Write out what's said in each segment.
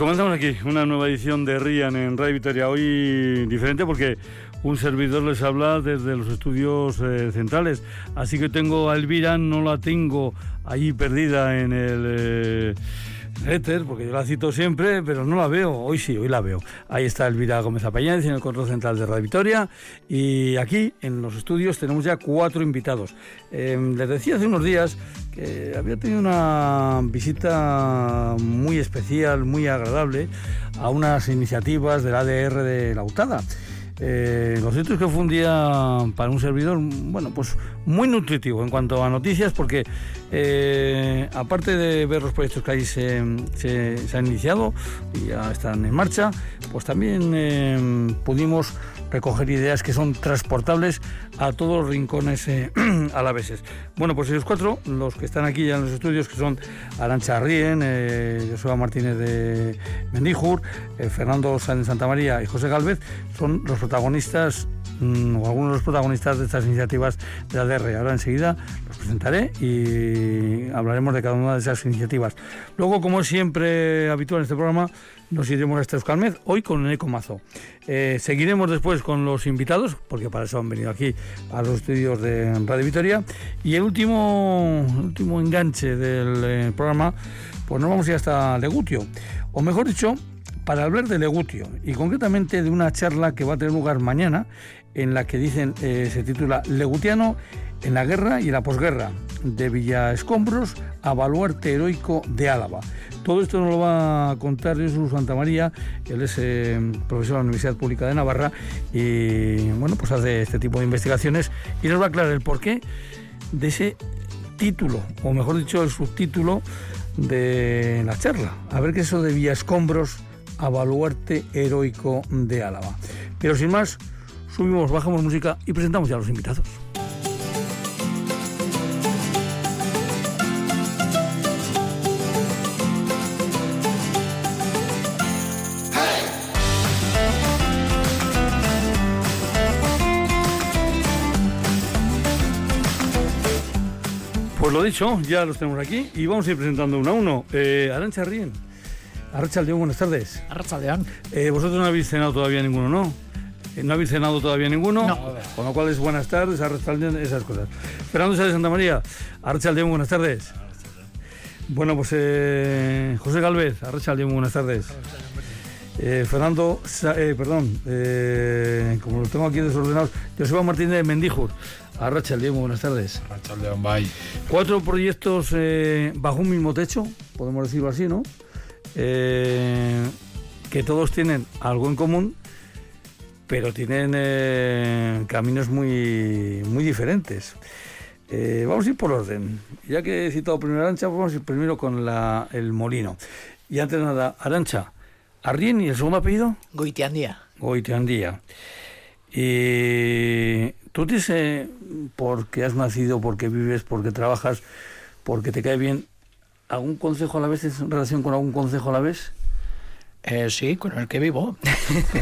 comenzamos aquí una nueva edición de Rian en Radio Victoria. Hoy diferente porque un servidor les habla desde los estudios eh, centrales. Así que tengo a Elvira, no la tengo allí perdida en el... Eh, éter, porque yo la cito siempre, pero no la veo. Hoy sí, hoy la veo. Ahí está Elvira Gómez Apayán, en el control central de Radio Victoria. Y aquí, en los estudios, tenemos ya cuatro invitados. Em, les decía hace unos días que había tenido una visita muy especial, muy agradable, a unas iniciativas del ADR de la UTADA. Eh, lo cierto es que fue un día para un servidor, bueno, pues muy nutritivo en cuanto a noticias, porque eh, aparte de ver los proyectos que ahí se, han iniciado y ya están en marcha, pues también eh, pudimos recoger ideas que son transportables a todos los rincones eh, alaveses. Bueno, pues ellos cuatro, los que están aquí ya en los estudios, que son Arancha Rien, eh, Martínez de Mendijur, eh, Fernando Sáenz Santa María y José Galvez, son los protagonistas mm, o algunos de los protagonistas de estas iniciativas de la DR. Ahora enseguida los presentaré y hablaremos de cada una de esas iniciativas. Luego, como es siempre habitual en este programa, nos iremos hasta Euskalmed, hoy con Eco Mazo. Eh, seguiremos después con los invitados, porque para eso han venido aquí a los estudios de Radio Vitoria. Y el último, último enganche del eh, programa, pues nos vamos a ir hasta Legutio. O mejor dicho, para hablar de Legutio y concretamente de una charla que va a tener lugar mañana en la que dicen, eh, se titula Legutiano en la guerra y la posguerra, de Villa Escombros a Baluarte Heroico de Álava. Todo esto nos lo va a contar Jesús Santa María, él es eh, profesor de la Universidad Pública de Navarra y bueno, pues hace este tipo de investigaciones y nos va a aclarar el porqué de ese título, o mejor dicho, el subtítulo de la charla. A ver qué es eso de Villa Escombros a Baluarte Heroico de Álava. Pero sin más, subimos, bajamos música y presentamos ya a los invitados. Pues lo dicho, ya los tenemos aquí y vamos a ir presentando uno a uno. Eh, Arancha Rien, Arracha León, buenas tardes. Arracha León. Eh, vosotros no habéis cenado todavía ninguno, ¿no? Eh, ¿No habéis cenado todavía ninguno? No. Con lo cual es buenas tardes, esas cosas. Fernando de Santa María, Arracha León, buenas tardes. Bueno, pues eh, José Galvez, Arracha León, buenas tardes. Eh, Fernando, eh, perdón, eh, como lo tengo aquí desordenados, Joseba Martínez de Mendijur. Arracha León, buenas tardes. Arracha León, bye. Cuatro proyectos eh, bajo un mismo techo, podemos decirlo así, ¿no? Eh, que todos tienen algo en común, pero tienen eh, caminos muy, muy diferentes. Eh, vamos a ir por orden. Ya que he citado primero Arancha, pues vamos a ir primero con la, el molino. Y antes de nada, Arancha, ¿Arrien y el segundo apellido? Goitiandía. Goitiandía. Y tú dices, porque has nacido, porque vives, porque trabajas, porque te cae bien, ¿algún consejo a la vez en relación con algún consejo a la vez? Eh, sí, con el que vivo.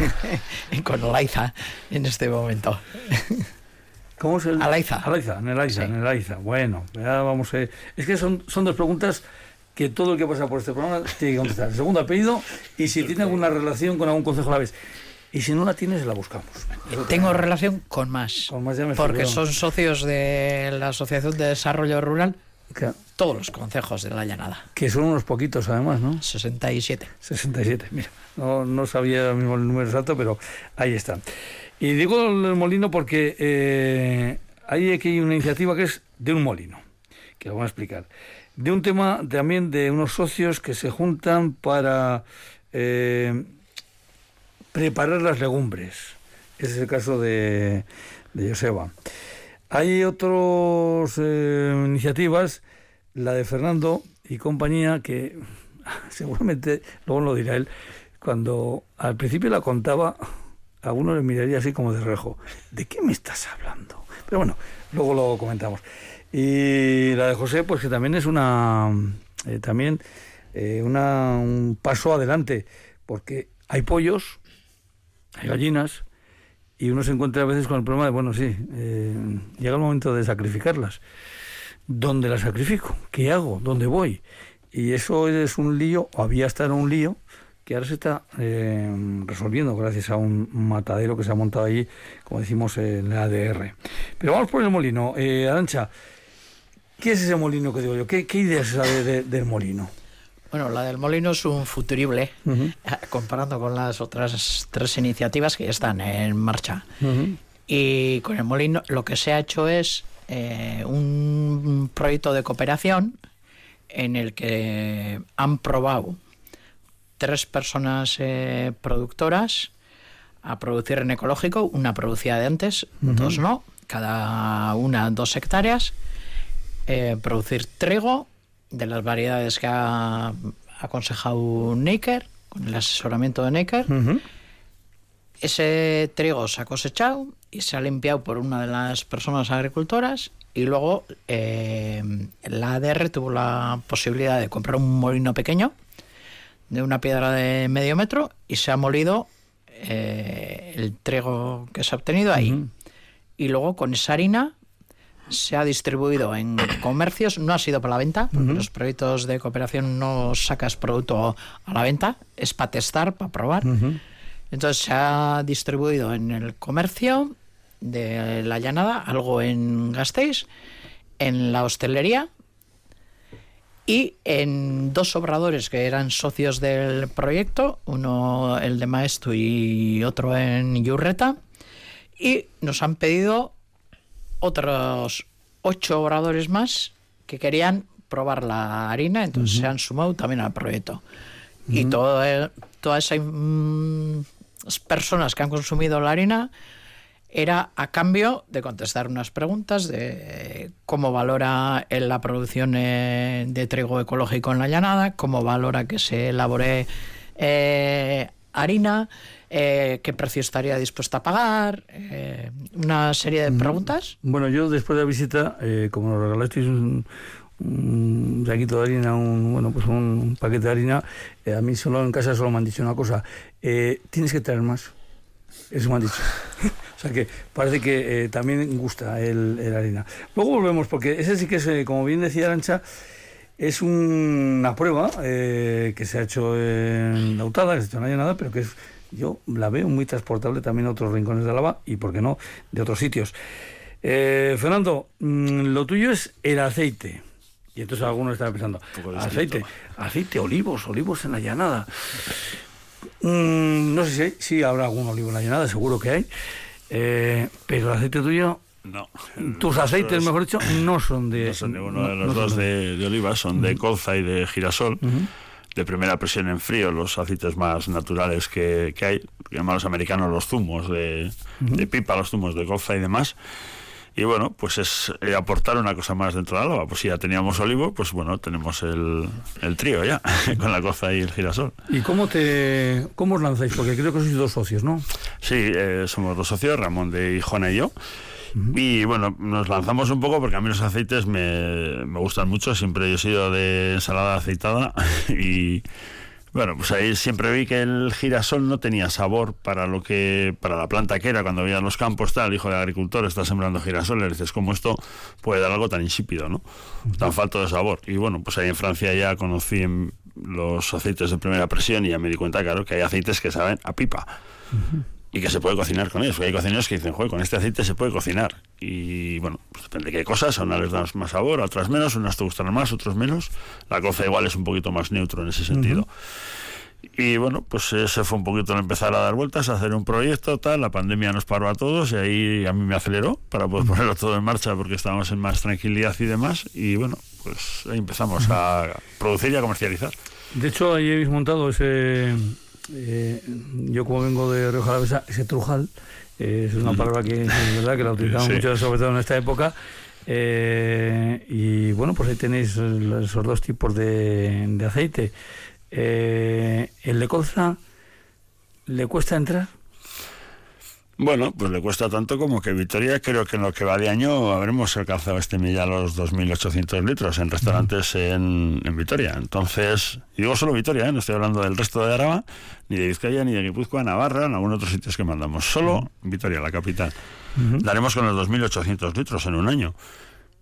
y con Alaiza en este momento. ¿Cómo es el? Alaiza. Alaiza, en el Aiza, Sí. en el Aiza. Bueno, ya vamos a... Es que son, son dos preguntas que todo el que pasa por este programa tiene que contestar. El segundo apellido y si tiene alguna relación con algún consejo a la vez. Y si no la tienes, la buscamos. Tengo relación con más. Con más ya me Porque son socios de la Asociación de Desarrollo Rural, todos los concejos de la llanada. que son unos poquitos además, ¿no? 67. 67, mira. No, no sabía ahora mismo el número exacto, pero ahí está. Y digo el molino porque eh, hay aquí una iniciativa que es de un molino, que lo voy a explicar. De un tema también de unos socios que se juntan para eh, preparar las legumbres. Ese es el caso de, de Joseba. Hay otras iniciativas, la de Fernando y compañía, que seguramente, luego lo dirá él, cuando al principio la contaba, a uno le miraría así como de rejo. ¿De qué me estás hablando? Pero bueno, luego lo comentamos. Y la de José, pues que también es una, eh, también eh, una, un paso adelante, porque hay pollos, hay gallinas, y uno se encuentra a veces con el problema de, bueno, sí, eh, llega el momento de sacrificarlas. ¿Dónde las sacrifico? ¿Qué hago? ¿Dónde voy? Y eso es un lío, o había hasta un lío, que ahora se está eh, resolviendo gracias a un matadero que se ha montado ahí, como decimos, en la ADR. Pero vamos por el molino. Eh, Arancha, ¿qué es ese molino que digo yo? ¿Qué, idea es esa del molino? Bueno, la del molino es un futurible, eh, comparando con las otras tres iniciativas que ya están en marcha. Y con el molino lo que se ha hecho es eh, un proyecto de cooperación en el que han probado tres personas eh, productoras a producir en ecológico, una producía de antes, dos no, cada una dos hectáreas, producir trigo de las variedades que ha aconsejado Necker, con el asesoramiento de Necker. Ese trigo se ha cosechado y se ha limpiado por una de las personas agricultoras y luego eh, la ADR tuvo la posibilidad de comprar un molino pequeño de una piedra de medio metro y se ha molido eh, el trigo que se ha obtenido ahí. Y luego con esa harina se ha distribuido en comercios, no ha sido para la venta, porque los proyectos de cooperación no sacas producto a la venta, es para testar, para probar. Entonces se ha distribuido en el comercio de la llanada, algo en Gasteiz, en la hostelería y en dos obradores que eran socios del proyecto, uno el de Maestu y otro en Yurreta, y nos han pedido otros ocho oradores más que querían probar la harina, entonces se han sumado también al proyecto. Y todo todas esas personas que han consumido la harina era a cambio de contestar unas preguntas de cómo valora la producción eh, de trigo ecológico en la llanada, cómo valora que se elabore eh, harina, eh, qué precio estaría dispuesta a pagar, eh, una serie de preguntas. Bueno, yo después de la visita, eh, como nos regalasteis un, un saquito de harina, un, bueno, pues un paquete de harina, a mí solo en casa solo me han dicho una cosa, tienes que traer más. Eso me han dicho. o sea que parece que también gusta el, el, harina. Luego volvemos, porque ese sí que es, como bien decía Arancha, es una prueba que se ha hecho en Lautada, que se ha hecho en la llanada, pero que es yo la veo muy transportable también a otros rincones de Álava y, por qué no, de otros sitios. Eh, Fernando, mm, lo tuyo es el aceite. Y entonces algunos están pensando, aceite, aceite, olivos, olivos en la llanada. Mm, no sé si, si, habrá algún olivo en la llanada, seguro que hay. Eh, pero el aceite tuyo no. Tus aceites, mejor dicho, no son de. No son de uno de los dos de, de, oliva, son de colza y de girasol de primera presión en frío, los aceites más naturales que, que hay, llaman los americanos los zumos de, pipa, los zumos de goza y demás. Y bueno, pues es eh, aportar una cosa más dentro de la lava. Pues si ya teníamos olivo, pues bueno, tenemos el, el trío ya, con la goza y el girasol. ¿Y cómo te cómo os lanzáis? Porque creo que sois dos socios, ¿no? Sí, eh, somos dos socios, Ramón de Hijona y yo. Y bueno, nos lanzamos un poco porque a mí los aceites me, me gustan mucho. Siempre he sido de ensalada aceitada y bueno, pues ahí siempre vi que el girasol no tenía sabor para lo que para la planta que era cuando veías los campos tal, hijo de agricultor está sembrando girasol, le dices cómo esto puede dar algo tan insípido, ¿no? Tan falto de sabor. Y bueno, pues ahí en Francia ya conocí los aceites de primera presión y ya me di cuenta, claro, que hay aceites que saben a pipa y que se puede cocinar con ellos. Porque hay cocineros que dicen, joder, con este aceite se puede cocinar. Y bueno, pues depende de qué cosas, a unas les dan más sabor, a otras menos, unas te gustan más, otros menos. La coza igual es un poquito más neutro en ese sentido. Y bueno, pues ese fue un poquito el empezar a dar vueltas, a hacer un proyecto, tal. La pandemia nos paró a todos y ahí a mí me aceleró para poder ponerlo todo en marcha porque estábamos en más tranquilidad y demás. Y bueno, pues ahí empezamos a producir y a comercializar. De hecho, ahí habéis montado ese eh, yo como vengo de Rioja Alavesa, ese trujal, eh, es una palabra que es verdad que la utilizamos mucho, sobre todo en esta época. Eh, y bueno, pues ahí tenéis esos dos tipos de, de aceite. el de colza, ¿le cuesta entrar? Bueno, pues le cuesta tanto como que Vitoria, creo que en lo que va de año habremos alcanzado este milla los 2.800 litros en restaurantes en, en, Vitoria. Entonces, y digo solo Vitoria, ¿eh? no estoy hablando del resto de Araba, ni de Vizcaya, ni de Guipúzcoa, Navarra, en algunos otros sitios que mandamos. Solo Vitoria, la capital. Daremos con los 2.800 litros en un año.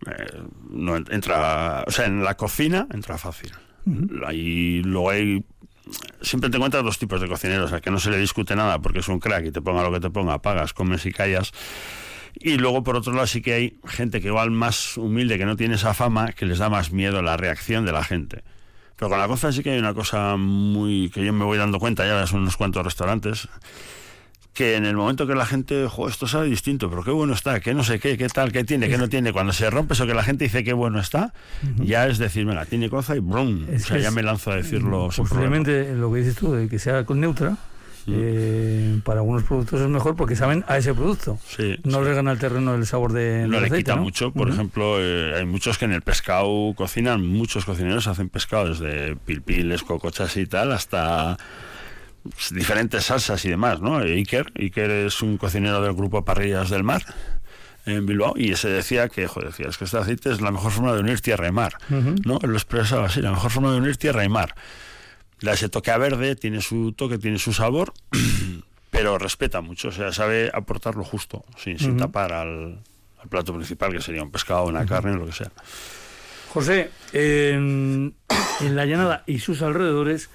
Eh, no entra, o sea, en la cocina entra fácil. Ahí luego hay siempre te encuentras dos tipos de cocineros, a que no se le discute nada porque es un crack y te ponga lo que te ponga, pagas, comes y callas. Y luego, por otro lado, sí que hay gente que igual más humilde, que no tiene esa fama, que les da más miedo la reacción de la gente. Pero con la coza sí que hay una cosa muy que yo me voy dando cuenta, ya son unos cuantos restaurantes, que en el momento que la gente, jo, esto sabe distinto, pero qué bueno está, qué no sé qué, qué tal, qué tiene, qué no tiene, cuando se rompe eso que la gente dice qué bueno está, ya es decir, venga, tiene coza y brum, o sea, ya me lanzo a decirlo. Posiblemente lo que dices tú, de que sea con neutra, eh, para algunos productos es mejor porque saben a ese producto. no le gana el terreno el sabor de No le quita mucho. Por ejemplo, eh, hay muchos que en el pescado cocinan, muchos cocineros hacen pescado desde pilpiles, cocochas y tal, hasta diferentes salsas y demás, ¿no? Iker, Iker es un cocinero del grupo Parrillas del Mar en Bilbao y ese decía que, joder, decía, es que este aceite es la mejor forma de unir tierra y mar, ¿no? Él lo expresaba así, la mejor forma de unir tierra y mar da ese toque a verde, tiene su toque, tiene su sabor, pero respeta mucho, o sea, sabe aportar lo justo, sin, tapar al, plato principal, que sería un pescado, una carne, lo que sea. José, en, la llanada y sus alrededores,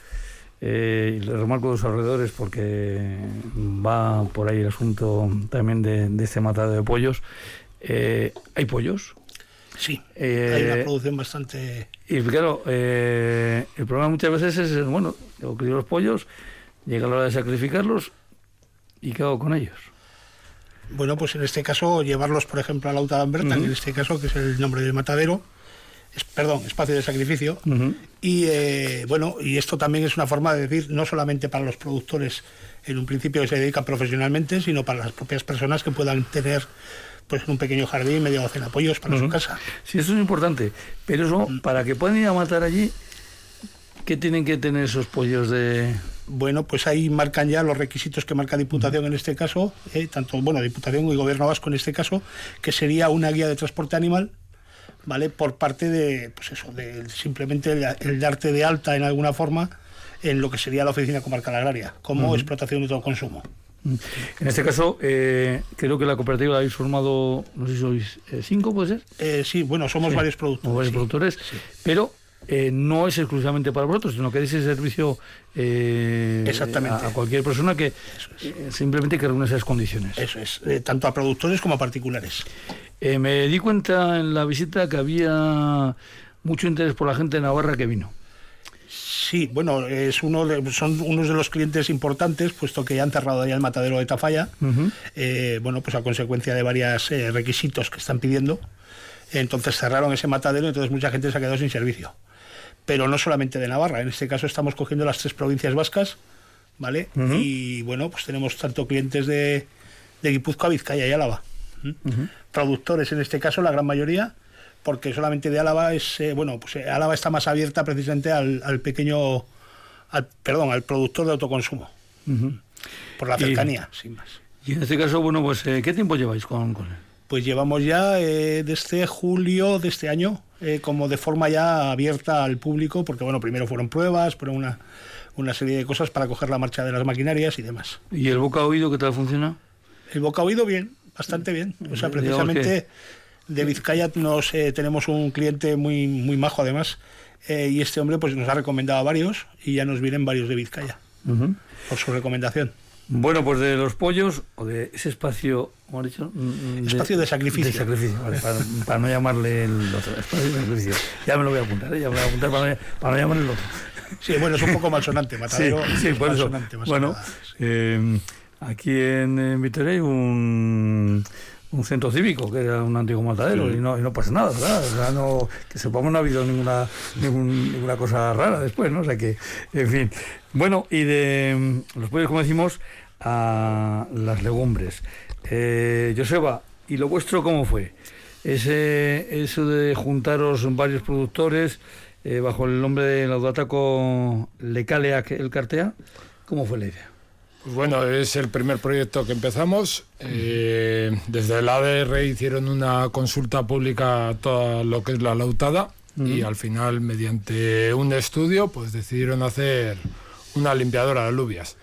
eh, le remarco los alrededores porque va por ahí el asunto también de, este matado de pollos, eh, ¿hay pollos? Sí, eh, hay una producción bastante... Y claro, eh, el problema muchas veces es, bueno, yo crío los pollos, llega la hora de sacrificarlos y ¿qué hago con ellos? Bueno, pues en este caso llevarlos, por ejemplo, a la Auta de Amberta, en este caso, que es el nombre del matadero, perdón, espacio de sacrificio. Y eh, bueno, y esto también es una forma de decir, no solamente para los productores en un principio que se dedican profesionalmente, sino para las propias personas que puedan tener pues un pequeño jardín, medio docena apoyos para su casa. Sí, eso es importante. Pero eso, mm. para que puedan ir a matar allí, ¿qué tienen que tener esos pollos de...? Bueno, pues ahí marcan ya los requisitos que marca Diputación en este caso, eh, tanto, bueno, Diputación y Gobierno Vasco en este caso, que sería una guía de transporte animal, ¿vale? Por parte de, pues eso, de simplemente el, darte de alta en alguna forma en lo que sería la Oficina Comarcal Agraria, como explotación de todo consumo. En este caso, eh, creo que la cooperativa la habéis formado, no sé si sois eh, cinco, ¿puede ser? Eh, sí, bueno, somos varios productores. Varios productores, pero no es exclusivamente para vosotros, sino que deis ese servicio Exactamente. A, cualquier persona que simplemente que reúne esas condiciones. Eso es, tanto a productores como a particulares. Me di cuenta en la visita que había mucho interés por la gente de Navarra que vino. Sí, bueno, es uno son unos de los clientes importantes, puesto que ya han cerrado ya el matadero de Tafalla, eh, bueno, pues a consecuencia de varios eh, requisitos que están pidiendo. Entonces cerraron ese matadero, entonces mucha gente se ha quedado sin servicio. Pero no solamente de Navarra, en este caso estamos cogiendo las tres provincias vascas, ¿vale? Y bueno, pues tenemos tanto clientes de, de Guipúzcoa, Vizcaya y Álava. Productores en este caso, la gran mayoría, porque solamente de Álava es, eh, bueno, pues eh, Álava está más abierta precisamente al, pequeño, al, perdón, al productor de autoconsumo, por la cercanía, sin más. Y en este caso, bueno, pues eh, ¿qué tiempo lleváis con, con él? Pues llevamos ya desde julio de este año, como de forma ya abierta al público, porque bueno, primero fueron pruebas, pero una, una serie de cosas para coger la marcha de las maquinarias y demás. ¿Y el boca oído qué tal funciona? El boca oído bien, bastante bien. O sea, precisamente de Vizcaya nos, eh, tenemos un cliente muy, muy majo además eh, y este hombre pues nos ha recomendado a varios y ya nos vienen varios de Vizcaya por su recomendación. Bueno, pues de los pollos o de ese espacio, ¿cómo has dicho? Mm, mm, espacio de sacrificio. De sacrificio, vale, para, no llamarle el otro. Espacio de sacrificio. Ya me lo voy a apuntar, ¿eh? ya me lo voy a apuntar para no, para no llamarle el otro. Sí, bueno, es un poco malsonante, Matadero. Sí, sí por eso. Bueno, eh, aquí en, en Vitoria hay un un centro cívico, que era un antiguo matadero, y, no, y no pasa nada, ¿verdad? O sea, no, que sepamos no ha habido ninguna, ninguna cosa rara después, ¿no? O sea que, en fin. Bueno, y de los pollos, como decimos, a las legumbres. Eh, Joseba, ¿y lo vuestro cómo fue? Ese, eso de juntaros varios productores eh, bajo el nombre de Laudataco Lecaleac el Cartea, ¿cómo fue la idea? Pues bueno, es el primer proyecto que empezamos. Eh, desde el ADR hicieron una consulta pública a toda lo que es la lautada y al final, mediante un estudio, pues decidieron hacer una limpiadora de alubias.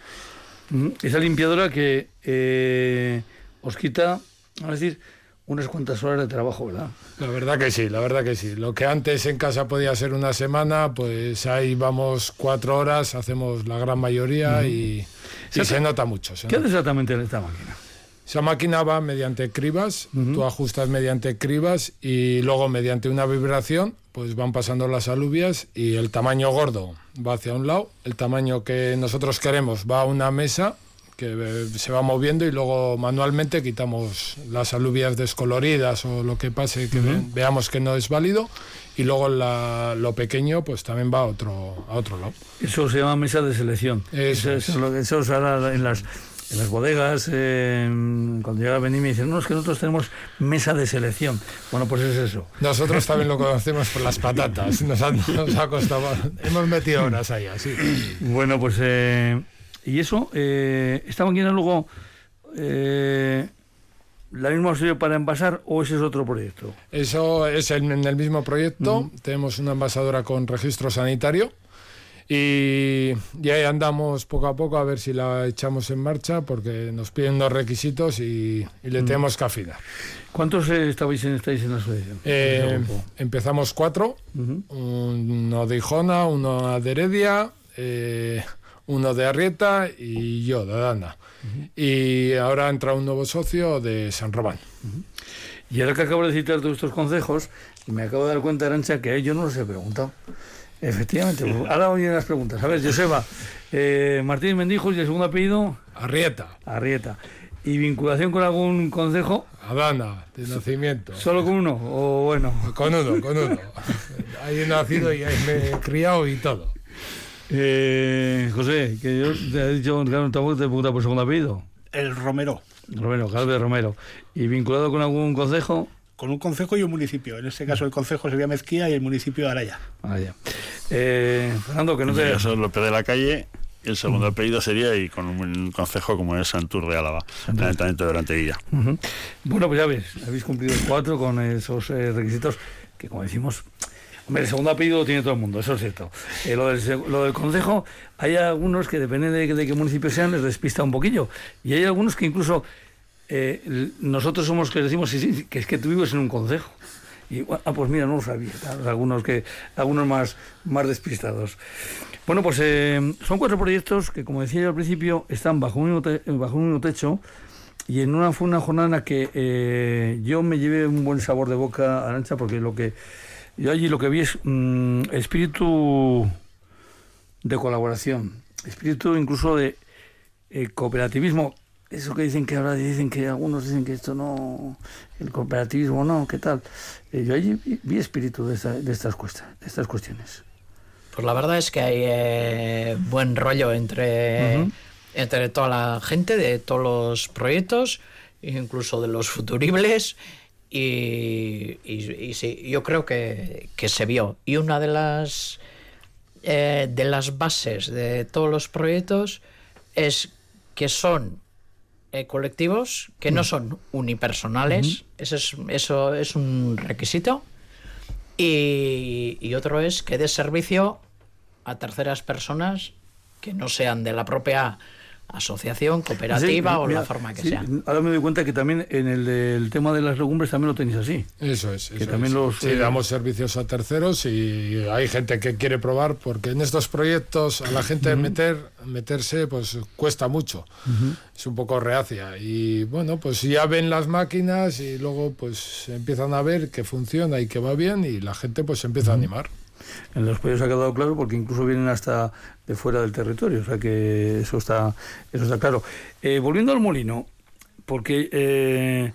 Esa limpiadora que eh, os quita, a decir, unas cuantas horas de trabajo, ¿verdad? La verdad que sí, la verdad que sí. Lo que antes en casa podía ser una semana, pues ahí vamos cuatro horas, hacemos la gran mayoría y, y se nota mucho. se ¿Qué nota. hace exactamente en esta máquina? Esa máquina va mediante cribas, tú ajustas mediante cribas y luego mediante una vibración pues van pasando las alubias y el tamaño gordo va hacia un lado, el tamaño que nosotros queremos va a una mesa que eh, se va moviendo y luego manualmente quitamos las alubias descoloridas o lo que pase que ve- veamos que no es válido y luego la- lo pequeño pues también va a otro, a otro lado. Eso se llama mesa de selección. Eso eso, eso, lo que- se en las, en las bodegas. eh, cuando llega a venir me dicen, no, es que nosotros tenemos mesa de selección. Bueno, pues es eso. Nosotros también lo conocemos por las patatas, nos, han- nos ha costado, hemos metido horas ahí, así. Bueno, pues... eh, y eso, eh, ¿esta máquina luego eh, la misma sirve para envasar o ese es otro proyecto? Eso es en, en el mismo proyecto, tenemos una envasadora con registro sanitario y, y ahí andamos poco a poco a ver si la echamos en marcha porque nos piden unos requisitos y, y le tenemos que afinar. ¿Cuántos eh, estabais en, estáis en la asociación? Eh, empezamos cuatro, uno de Ijona, uno de Heredia, eh, uno de Arrieta y yo, de Dana. Y ahora entra un nuevo socio de San Román. Y ahora que acabo de citar todos estos consejos, y me acabo de dar cuenta, Arancha, que yo no los he preguntado. Efectivamente, pues, ahora oyen las preguntas. A ver, Joseba, eh, Martín Mendijos y el segundo apellido, Arrieta, Arrieta. ¿Y vinculación con algún consejo? Adana, de nacimiento. ¿Solo con uno? O bueno. Con uno, con uno. Ahí he nacido y ahí me he criado y todo. Eh, José, que yo te he dicho, claro, tampoco te he preguntado por segundo apellido. El Romero, Romero, Calve Romero. ¿Y vinculado con algún consejo? con un concejo y un municipio. En este caso el concejo sería Mezquía y el municipio Araya. Ah, ya. Eh, Fernando, que no te... Yo soy López de la Calle. El segundo apellido sería, y con un concejo como es Santur de Álava, el Ayuntamiento de Oranteguilla. Ujú. Bueno, pues ya ves, habéis cumplido cuatro con esos eh, requisitos que, como decimos, el segundo apellido lo tiene todo el mundo, eso es cierto. Eh, lo, del, lo consejo, hay algunos que, depende de, qué municipio sean, les despista un poquillo. Y hay algunos que incluso eh, nosotros somos que decimos que es que tú vives en un consejo. Y, ah, pues mira, no lo sabía. Algunos, que, algunos más, más despistados. Bueno, pues eh, son cuatro proyectos que, como decía yo al principio, están bajo un mismo, techo. Y en una fue una jornada que yo me llevé un buen sabor de boca, Arancha, porque lo que yo allí lo que vi es mm, espíritu de colaboración, espíritu incluso de eh, cooperativismo. Eso que dicen que ahora dicen que algunos dicen que esto no, el cooperativismo no, ¿qué tal? Eh, yo allí vi, vi espíritu de, esta- de estas cuesta- de estas cuestiones. Pues la verdad es que hay eh, buen rollo entre, entre toda la gente de todos los proyectos, incluso de los futuribles. Y, y- y sí, yo creo que, que se vio. Y una de las, eh, de las bases de todos los proyectos es que son eh, colectivos, que no son unipersonales. Eso, es, eso es un requisito. Y, y otro es que dé servicio a terceras personas que no sean de la propia asociación, cooperativa Sí, o mira, la forma que sí, sea. Ahora me doy cuenta que también en el del tema de las legumbres también lo tenéis así. Eso es. Eso también es. los, Sí, eh, damos servicios a terceros y hay gente que quiere probar porque en estos proyectos a la gente meter, meterse pues cuesta mucho. Es un poco reacia. Y bueno, pues ya ven las máquinas y luego pues empiezan a ver que funciona y que va bien y la gente pues empieza a animar. En los pollos ha quedado claro porque incluso vienen hasta de fuera del territorio, o sea que eso está, eso está claro. Eh, volviendo al molino, porque eh,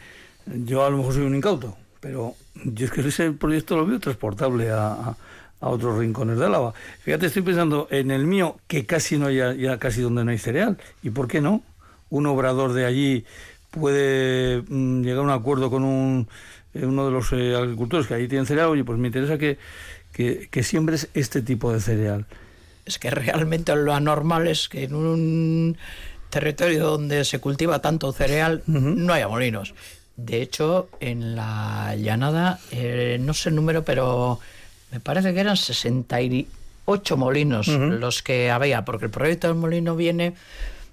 yo a lo mejor soy un incauto, pero yo es que ese proyecto lo veo transportable a, a- otros rincones de Álava. Fíjate, estoy pensando en el mío, que casi no hay, ya casi donde no hay cereal. ¿Y por qué no? Un obrador de allí puede mm, llegar a un acuerdo con un, eh, uno de los agricultores que allí tienen cereal. Oye, pues me interesa que, que, que siembres este tipo de cereal. Es que realmente lo anormal es que en un territorio donde se cultiva tanto cereal no haya molinos. De hecho, en la llanada, eh, no sé el número, pero me parece que eran 68 molinos los que había, porque el proyecto del molino viene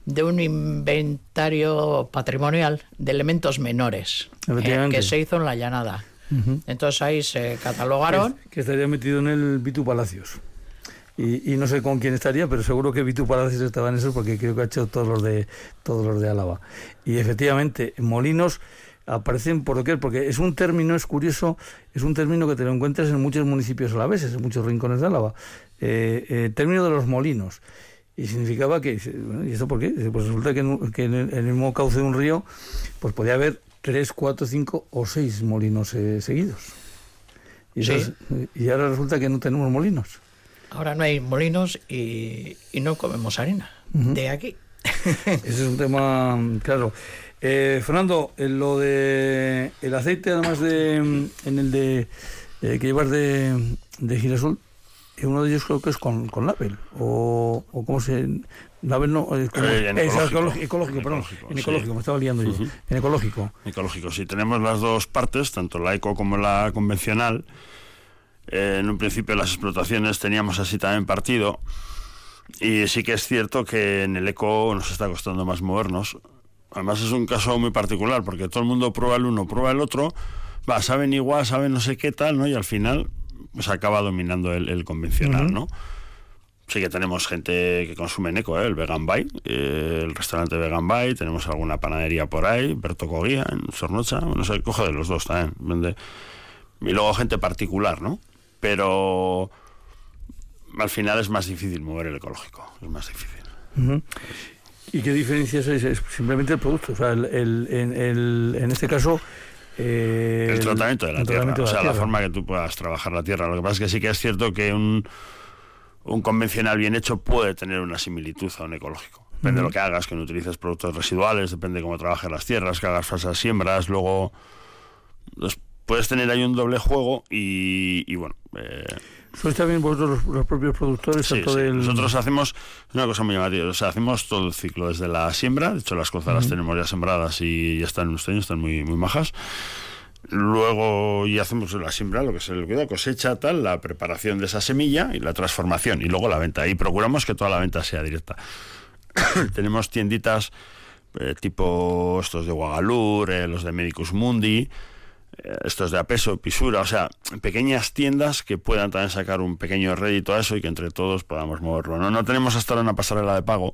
de un inventario patrimonial de elementos menores eh, que se hizo en la llanada. Entonces ahí se catalogaron. Que, que estaría metido en el Vitu Palacios. Y, y no sé con quién estaría, pero seguro que Vitu Palacios estaba en eso porque creo que ha hecho todos los de todos los de Álava. Y efectivamente, molinos aparecen por doquier, porque es un término, es curioso, es un término que te lo encuentras en muchos municipios alaveses, en muchos rincones de Álava. Eh, eh, término de los molinos. Y significaba que, bueno, ¿y esto por qué? Pues resulta que, en, que en el mismo cauce de un río, pues podía haber tres, cuatro, cinco o seis molinos eh, seguidos. Y, Sí. esas- y ahora resulta que no tenemos molinos. Ahora no hay molinos y, y no comemos harina. De aquí. Ese es un tema, claro. Eh, Fernando, en lo de el aceite, además de mm, en el de eh, que llevas de, de girasol, eh, uno de ellos creo que es con, con label o, o cómo se label no es como- Eh, en es ecológico. ecológico, ecológico, En ecológico, en sí. ecológico, me estaba liando yo, Ujú. en ecológico. Ecológico, sí. Tenemos las dos partes, tanto la eco como la convencional. Eh, en un principio las explotaciones teníamos así también partido. Y sí que es cierto que en el eco nos está costando más movernos. Además es un caso muy particular, porque todo el mundo prueba el uno, prueba el otro, va, saben igual, saben no sé qué tal, ¿no? Y al final pues acaba dominando el, el convencional, ¿no? Sí que tenemos gente que consume en eco, ¿eh? el Vegan Bay, eh, el restaurante Vegan Bay, tenemos alguna panadería por ahí, Berto Coguía, en Sornocha, no sé, coge de los dos también. vende. Y luego gente particular, ¿no? Pero al final es más difícil mover el ecológico, es más difícil. ¿Y qué diferencias es? Es simplemente el producto. O sea, el, el- en, el- en este caso. eh, el tratamiento de la tierra, o sea, la forma que tú puedas trabajar la tierra. Lo que pasa es que sí que es cierto que un, un convencional bien hecho puede tener una similitud a un ecológico. Depende de lo que hagas, que no utilices productos residuales, depende de cómo trabajes las tierras, que hagas falsas siembras, luego pues, puedes tener ahí un doble juego y, y bueno. eh, ¿Sois también vosotros los, los propios productores? Sí, tanto sí. del- Nosotros hacemos una cosa muy llamativa. O sea, hacemos todo el ciclo desde la siembra. De hecho, las cosas las tenemos ya sembradas y ya están en este año, están muy, muy majas. Luego ya hacemos la siembra, lo que es el cuidado, cosecha, tal, la preparación de esa semilla y la transformación y luego la venta. Y procuramos que toda la venta sea directa. tenemos tienditas eh, tipo estos de Guagalur, eh, los de Medicus Mundi, eh, estos de Apeso, Pisura, o sea, pequeñas tiendas que puedan también sacar un pequeño rédito a eso y que entre todos podamos moverlo. No, no tenemos hasta ahora una pasarela de pago,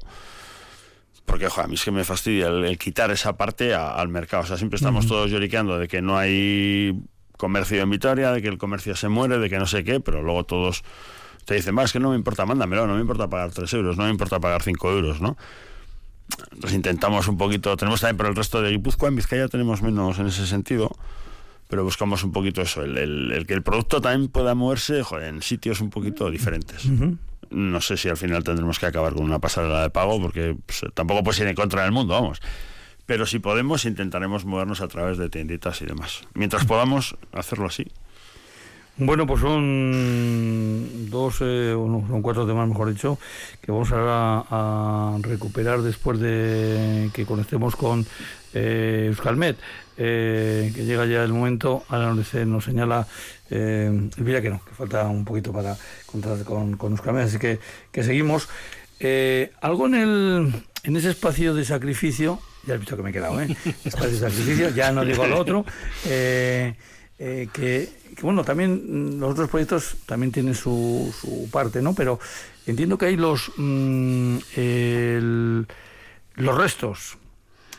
porque a mí es que me fastidia el, el quitar esa parte a- al mercado. O sea, siempre estamos todos lloriqueando de que no hay comercio en Vitoria, de que el comercio se muere, de que no sé qué, pero luego todos te dicen, va, es que no me importa, mándamelo, no me importa pagar 3 euros, no me importa pagar 5 euros, ¿no? Entonces intentamos un poquito, tenemos también por el resto de Guipúzcoa, en Vizcaya tenemos menos en ese sentido, pero buscamos un poquito eso, el, el- el que el producto también pueda moverse joder, en sitios un poquito diferentes. No sé si al final tendremos que acabar con una pasarela de pago, porque pues, tampoco puede ir en contra del mundo, vamos. Pero si podemos, intentaremos movernos a través de tienditas y demás. Mientras podamos hacerlo así. Bueno, pues son dos, eh, o no, son cuatro temas, mejor dicho, que vamos ahora a recuperar después de que conectemos con eh, Euskalmet, eh, que llega ya el momento, ahora nos, dice- nos señala eh, Elvira que no, que falta un poquito para contar con, con Euskalmet, así que, que seguimos. Eh, algo en, el, en ese espacio de sacrificio, ya has visto que me he quedado, ¿eh? Espacio de sacrificio, ya no digo al otro. eh, que, que, bueno, también los otros proyectos también tienen su, su parte, ¿no? Pero entiendo que hay los mm, el- los restos.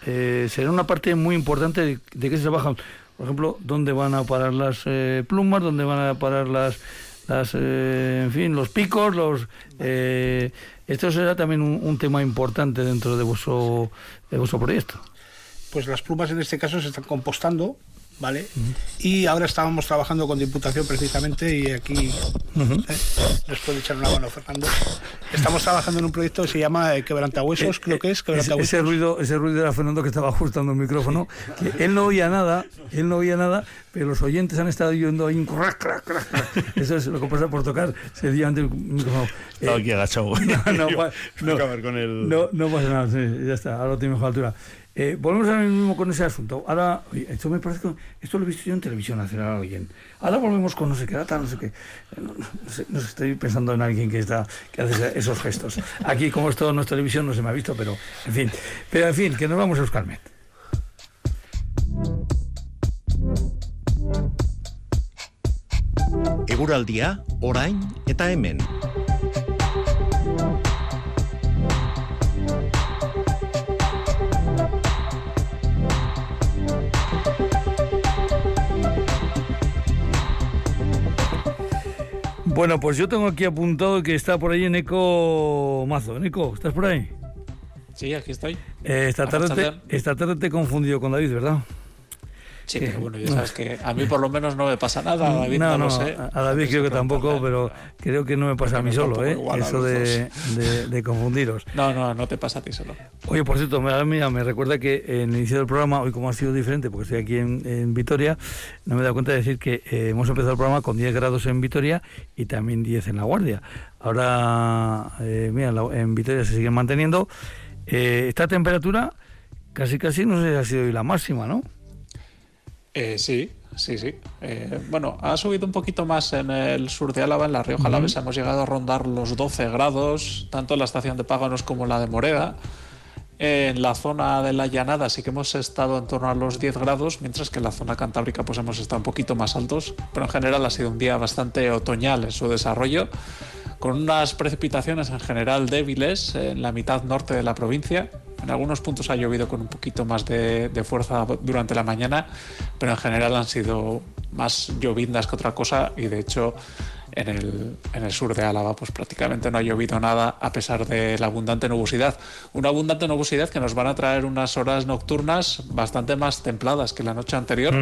Eh, será una parte muy importante de, de qué se trabaja. Por ejemplo, dónde van a parar las eh, plumas, dónde van a parar las, las eh, en fin, los picos, los. eh, esto será también un, un tema importante dentro de vuestro, de vuestro proyecto. Pues las plumas en este caso se están compostando, ¿vale? Y ahora estábamos trabajando con Diputación precisamente y aquí ¿eh? nos puede echar una mano Fernando. Estamos trabajando en un proyecto que se llama eh, Quebrantahuesos, creo que es Ese, Quebrantahuesos. ese ruido, ese ruido era Fernando que estaba ajustando el micrófono. Que él no oía nada, él no oía nada, pero los oyentes han estado oyendo ahí un crac, crac, crac, crac. Eso es lo que pasa por tocar sencillamente el micrófono. Estaba Eh, aquí agachado. no, no, no. acabar con el... no, no pasa nada, sí, ya está, ahora tiene mejor altura. Eh, volvemos ahora mismo con ese asunto. Ahora, esto me parece que esto lo he visto yo en televisión nacional a alguien. Ahora volvemos con no sé qué data, no sé qué. No, sé, no estoy pensando en alguien que está que hace esos gestos. Aquí, como esto no es televisión, no se me ha visto, pero en fin. Pero en fin, que nos vamos a Euskalmet. Eguraldia, orain eta hemen. Bueno, pues yo tengo aquí apuntado que está por ahí en Eco Mazo. Eco, ¿estás por ahí? Sí, aquí estoy. Eh, esta, tarde te, esta tarde te he confundido con David, ¿verdad? Sí, pero bueno, ya sabes que a mí por lo menos no me pasa nada, a David no, no, sé. A David creo que tampoco, pero creo que no me pasa a mí solo, ¿eh? Eso de, de, confundiros. No, no, no te pasa a ti solo. Oye, por cierto, mira, me recuerda que en el inicio del programa, hoy como ha sido diferente, porque estoy aquí en, Vitoria, no me he dado cuenta de decir que eh, hemos empezado el programa con 10 grados en Vitoria y también 10 en La Guardia. Ahora, eh, mira, en Vitoria se sigue manteniendo. Eh, esta temperatura casi casi no sé si ha sido hoy la máxima, ¿no? Eh, sí, sí, sí. Eh, bueno, ha subido un poquito más en el sur de Álava, en la Rioja Alavesa. Hemos llegado a rondar los 12 grados, tanto en la estación de Páganos como en la de Moreda. En la zona de la llanada sí que hemos estado en torno a los 10 grados, mientras que en la zona cantábrica pues hemos estado un poquito más altos, pero en general ha sido un día bastante otoñal en su desarrollo, con unas precipitaciones en general débiles en la mitad norte de la provincia, en algunos puntos ha llovido con un poquito más de, fuerza durante la mañana, pero en general han sido más llovindas que otra cosa y de hecho en el, en el, sur de Álava pues prácticamente no ha llovido nada a pesar de la abundante nubosidad. Una abundante nubosidad que nos van a traer unas horas nocturnas bastante más templadas que la noche anterior.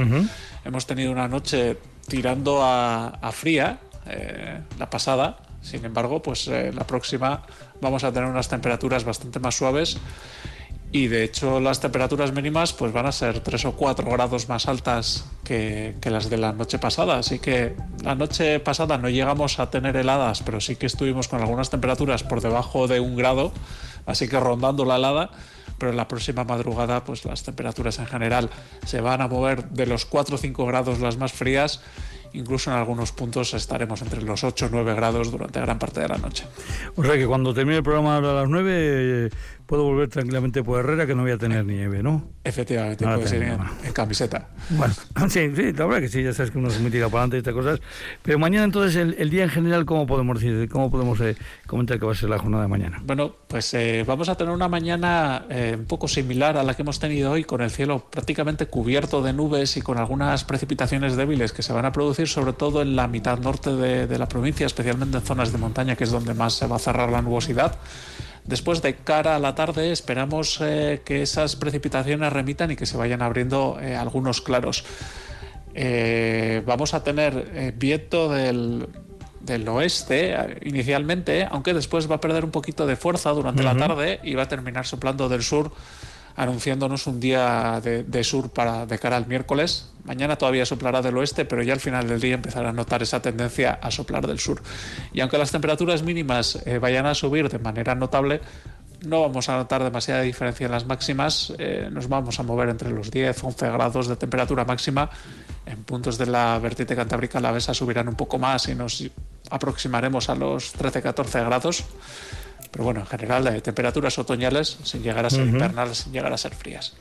Hemos tenido una noche tirando a, fría eh, la pasada, sin embargo pues eh, la próxima vamos a tener unas temperaturas bastante más suaves y de hecho las temperaturas mínimas pues van a ser 3 o 4 grados más altas que, que, las de la noche pasada. Así que la noche pasada no llegamos a tener heladas, pero sí que estuvimos con algunas temperaturas por debajo de un grado, así que rondando la helada. Pero en la próxima madrugada pues las temperaturas en general se van a mover de los 4 o 5 grados las más frías incluso en algunos puntos estaremos entre los 8 o 9 grados durante gran parte de la noche. O sea que cuando termine el programa a las 9 puedo volver tranquilamente por Herrera que no voy a tener nieve, ¿no? Efectivamente, puede ser en, camiseta. Bueno, sí, sí, la verdad que sí, ya sabes que uno se muy tira para adelante y estas cosas. Pero mañana entonces, el, día en general, ¿cómo podemos decir? ¿Cómo podemos eh, comentar que va a ser la jornada de mañana? Bueno, pues eh, vamos a tener una mañana eh, un poco similar a la que hemos tenido hoy, con el cielo prácticamente cubierto de nubes y con algunas precipitaciones débiles que se van a producir sobre todo en la mitad norte de, de la provincia, especialmente en zonas de montaña, que es donde más se va a cerrar la nubosidad. Después, de cara a la tarde, esperamos eh, que esas precipitaciones remitan y que se vayan abriendo eh, algunos claros. Eh, vamos a tener viento del, oeste inicialmente, aunque después va a perder un poquito de fuerza durante la tarde y va a terminar soplando del sur anunciándonos un día de, sur para de cara al miércoles. Mañana todavía soplará del oeste, pero ya al final del día empezará a notar esa tendencia a soplar del sur. Y aunque las temperaturas mínimas eh, vayan a subir de manera notable, no vamos a notar demasiada diferencia en las máximas. Eh, nos vamos a mover entre los 10, 11 grados de temperatura máxima. En puntos de la vertiente cantábrica la besa subirán un poco más y nos aproximaremos a los 13, 14 grados. Pero bueno, en general, de temperaturas otoñales sin llegar a ser invernales, sin llegar a ser frías.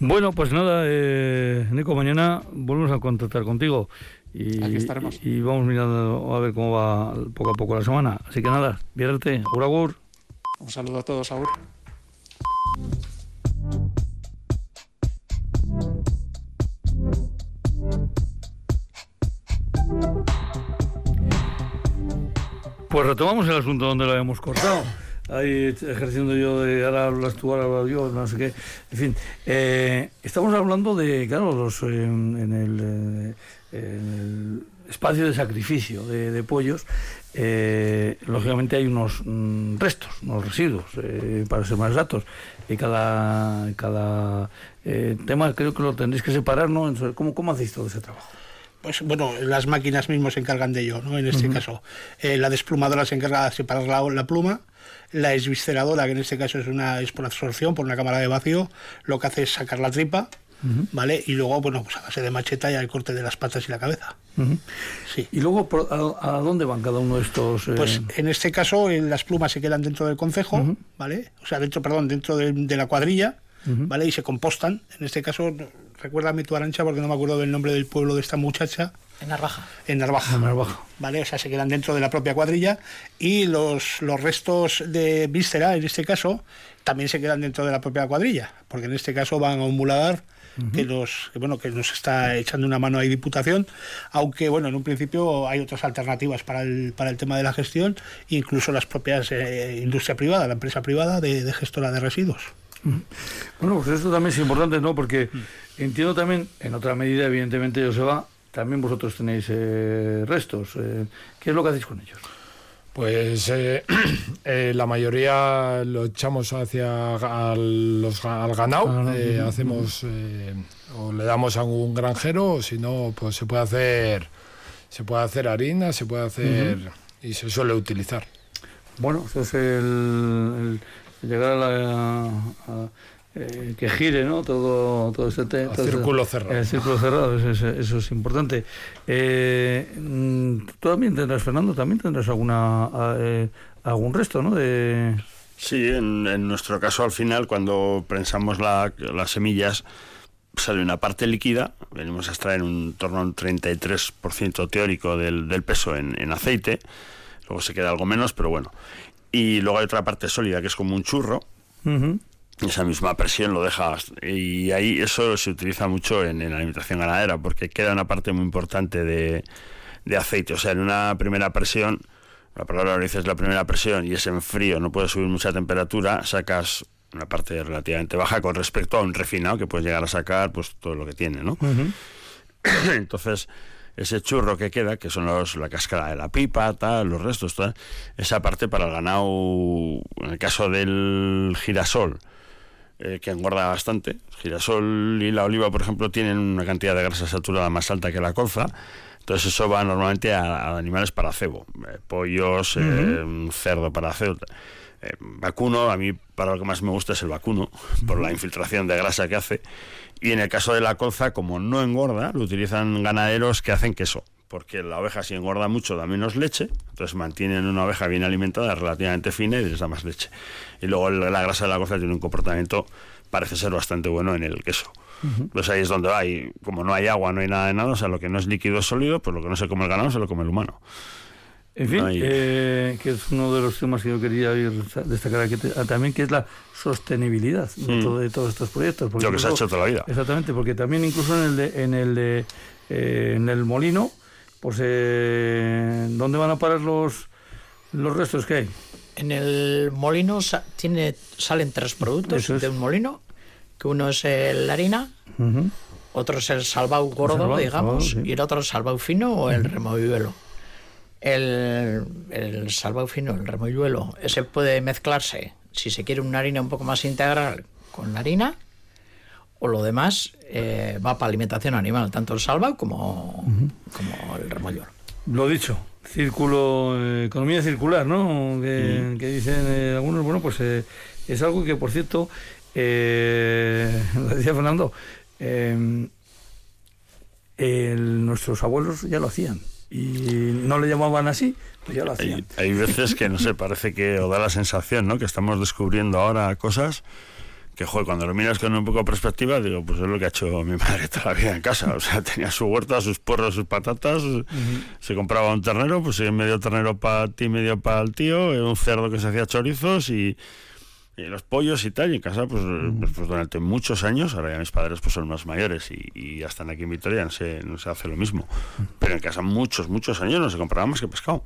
Bueno, pues nada, eh, Nico, mañana volvemos a contactar contigo. Y, Aquí estaremos. Y, vamos mirando a ver cómo va poco a poco la semana. Así que nada, viérate. Agur, agur. Un saludo a todos, agur. Pues retomamos el asunto donde lo habíamos cortado. Ahí ejerciendo yo de ahora hablas tú, ahora hablo yo, no sé qué. En fin, eh, estamos hablando de, claro, los, eh, en, el, eh, espacio de sacrificio de, pollos, lógicamente hay unos mm, restos, unos residuos, para ser más exactos. Y cada, cada tema creo que lo tendréis que separar, ¿no? ¿Cómo, ¿Cómo hacéis todo ese trabajo? Pues bueno, las máquinas mismas se encargan de ello, ¿no? En este caso, Eh, la desplumadora se encarga de separar la, la pluma, la esvisceradora, que en este caso es una es por absorción, por una cámara de vacío, lo que hace es sacar la tripa, ¿vale? Y luego, bueno, pues a base de macheta ya el corte de las patas y la cabeza. Sí. Y luego, ¿a, a dónde van cada uno de estos? eh, Pues en este caso eh, las plumas se quedan dentro del concejo, ¿vale? O sea, dentro, perdón, dentro de, de la cuadrilla, ¿vale? Y se compostan. En este caso, recuérdame tu arancha porque no me acuerdo del nombre del pueblo de esta muchacha, En Narvaja. en Narvaja. En Narvaja. ¿Vale? O sea, se quedan dentro de la propia cuadrilla y los, los restos de víscera, en este caso, también se quedan dentro de la propia cuadrilla, porque en este caso van a un muladar que nos que, bueno que nos está echando una mano ahí Diputación, aunque bueno en un principio hay otras alternativas para el, para el tema de la gestión, incluso las propias eh, industria privada, la empresa privada de, de gestora de residuos. Bueno, pues esto también es importante, ¿no? Porque entiendo también, en otra medida, evidentemente, Joseba, también vosotros tenéis eh, restos. eh, ¿Qué es lo que hacéis con ellos? Pues eh, eh, la mayoría lo echamos hacia al, los, al ganado, Ah, eh, hacemos o le damos a un granjero, o si no, pues se puede hacer se puede hacer harina, se puede hacer y se suele utilizar. Bueno, eso es el, el llegar a la... a- eh, que gire, ¿no? Todo, todo este tema. Círculo cerrado. El círculo cerrado, eso, es- eso es importante. Eh, mm, tú también tendrás, Fernando, también tendrás alguna a- eh, algún resto, ¿no? De... Sí, en, en nuestro caso al final cuando prensamos la- las semillas sale una parte líquida, venimos a extraer un torno a un 33% teórico del, del peso en, en aceite, luego se queda algo menos, pero bueno. Y luego hay otra parte sólida que es como un churro, Ujú. esa misma presión lo dejas y ahí eso se utiliza mucho en, en la alimentación ganadera porque queda una parte muy importante de, de aceite, o sea, en una primera presión, la palabra lo dices la primera presión y es en frío, no puedes subir mucha temperatura, sacas una parte relativamente baja con respecto a un refinado que puedes llegar a sacar pues todo lo que tiene, ¿no? Entonces, ese churro que queda, que son los, la cáscara de la pipa, tal, los restos, tal, esa parte para el ganado, en el caso del girasol, eh, que engorda bastante. El girasol y la oliva, por ejemplo, tienen una cantidad de grasa saturada más alta que la colza. Entonces eso va normalmente a, a animales para cebo, eh, pollos, eh, cerdo para cebo. vacuno, a mí para lo que más me gusta es el vacuno, por la infiltración de grasa que hace. Y en el caso de la colza, como no engorda, lo utilizan ganaderos que hacen queso, porque la oveja si engorda mucho da menos leche, entonces mantienen una oveja bien alimentada, relativamente fina y les da más leche. Y luego la grasa de la colza tiene un comportamiento, parece ser bastante bueno en el queso. Pues ahí es donde va, y como no hay agua, no hay nada de nada, o sea, lo que no es líquido es sólido, pues lo que no se come el ganado se lo come el humano. En fin, eh, que es uno de los temas que yo quería destacar aquí ah, también, que es la sostenibilidad de, Mm. todo- de todos estos proyectos. porque Lo que se ha hecho toda la vida. Exactamente, porque también incluso en el de, en el de, eh, en el molino, pues eh, ¿dónde van a parar los los restos que hay? En el molino sa- tiene, salen tres productos es. de un molino, que uno es el- la harina, otro es el salvau gordo, digamos, sí. y el otro el salvau fino o el removiuelo. El, el salvau fino, el removiuelo, ese puede mezclarse, si se quiere una harina un poco más integral, con la harina, o lo demás eh, va para alimentación animal, tanto el salvau como, como el removiuelo. Lo dicho, círculo, eh, economía circular, ¿no? Que, que dicen eh, algunos, bueno, pues eh, es algo que, por cierto, eh, lo decía Fernando, el- nuestros abuelos ya lo hacían y no le llamaban así, pues ya lo hacían. Hay, hay veces que, no sé, parece que, o da la sensación, ¿no? Que estamos descubriendo ahora cosas que, joder, cuando lo miras con un poco de perspectiva, digo, pues es lo que ha hecho mi madre toda la vida en casa. O sea, tenía su huerta, sus porros, sus patatas, se compraba un ternero, pues medio ternero para ti, medio para el tío, eh, un cerdo que se hacía chorizos y, y los pollos y tal. Y en casa, pues, pues, pues durante muchos años, ahora ya mis padres pues son más mayores y, y ya están aquí en Vitoria, no se, no se hace lo mismo. Pero en casa muchos, muchos años no se compraba más que pescado.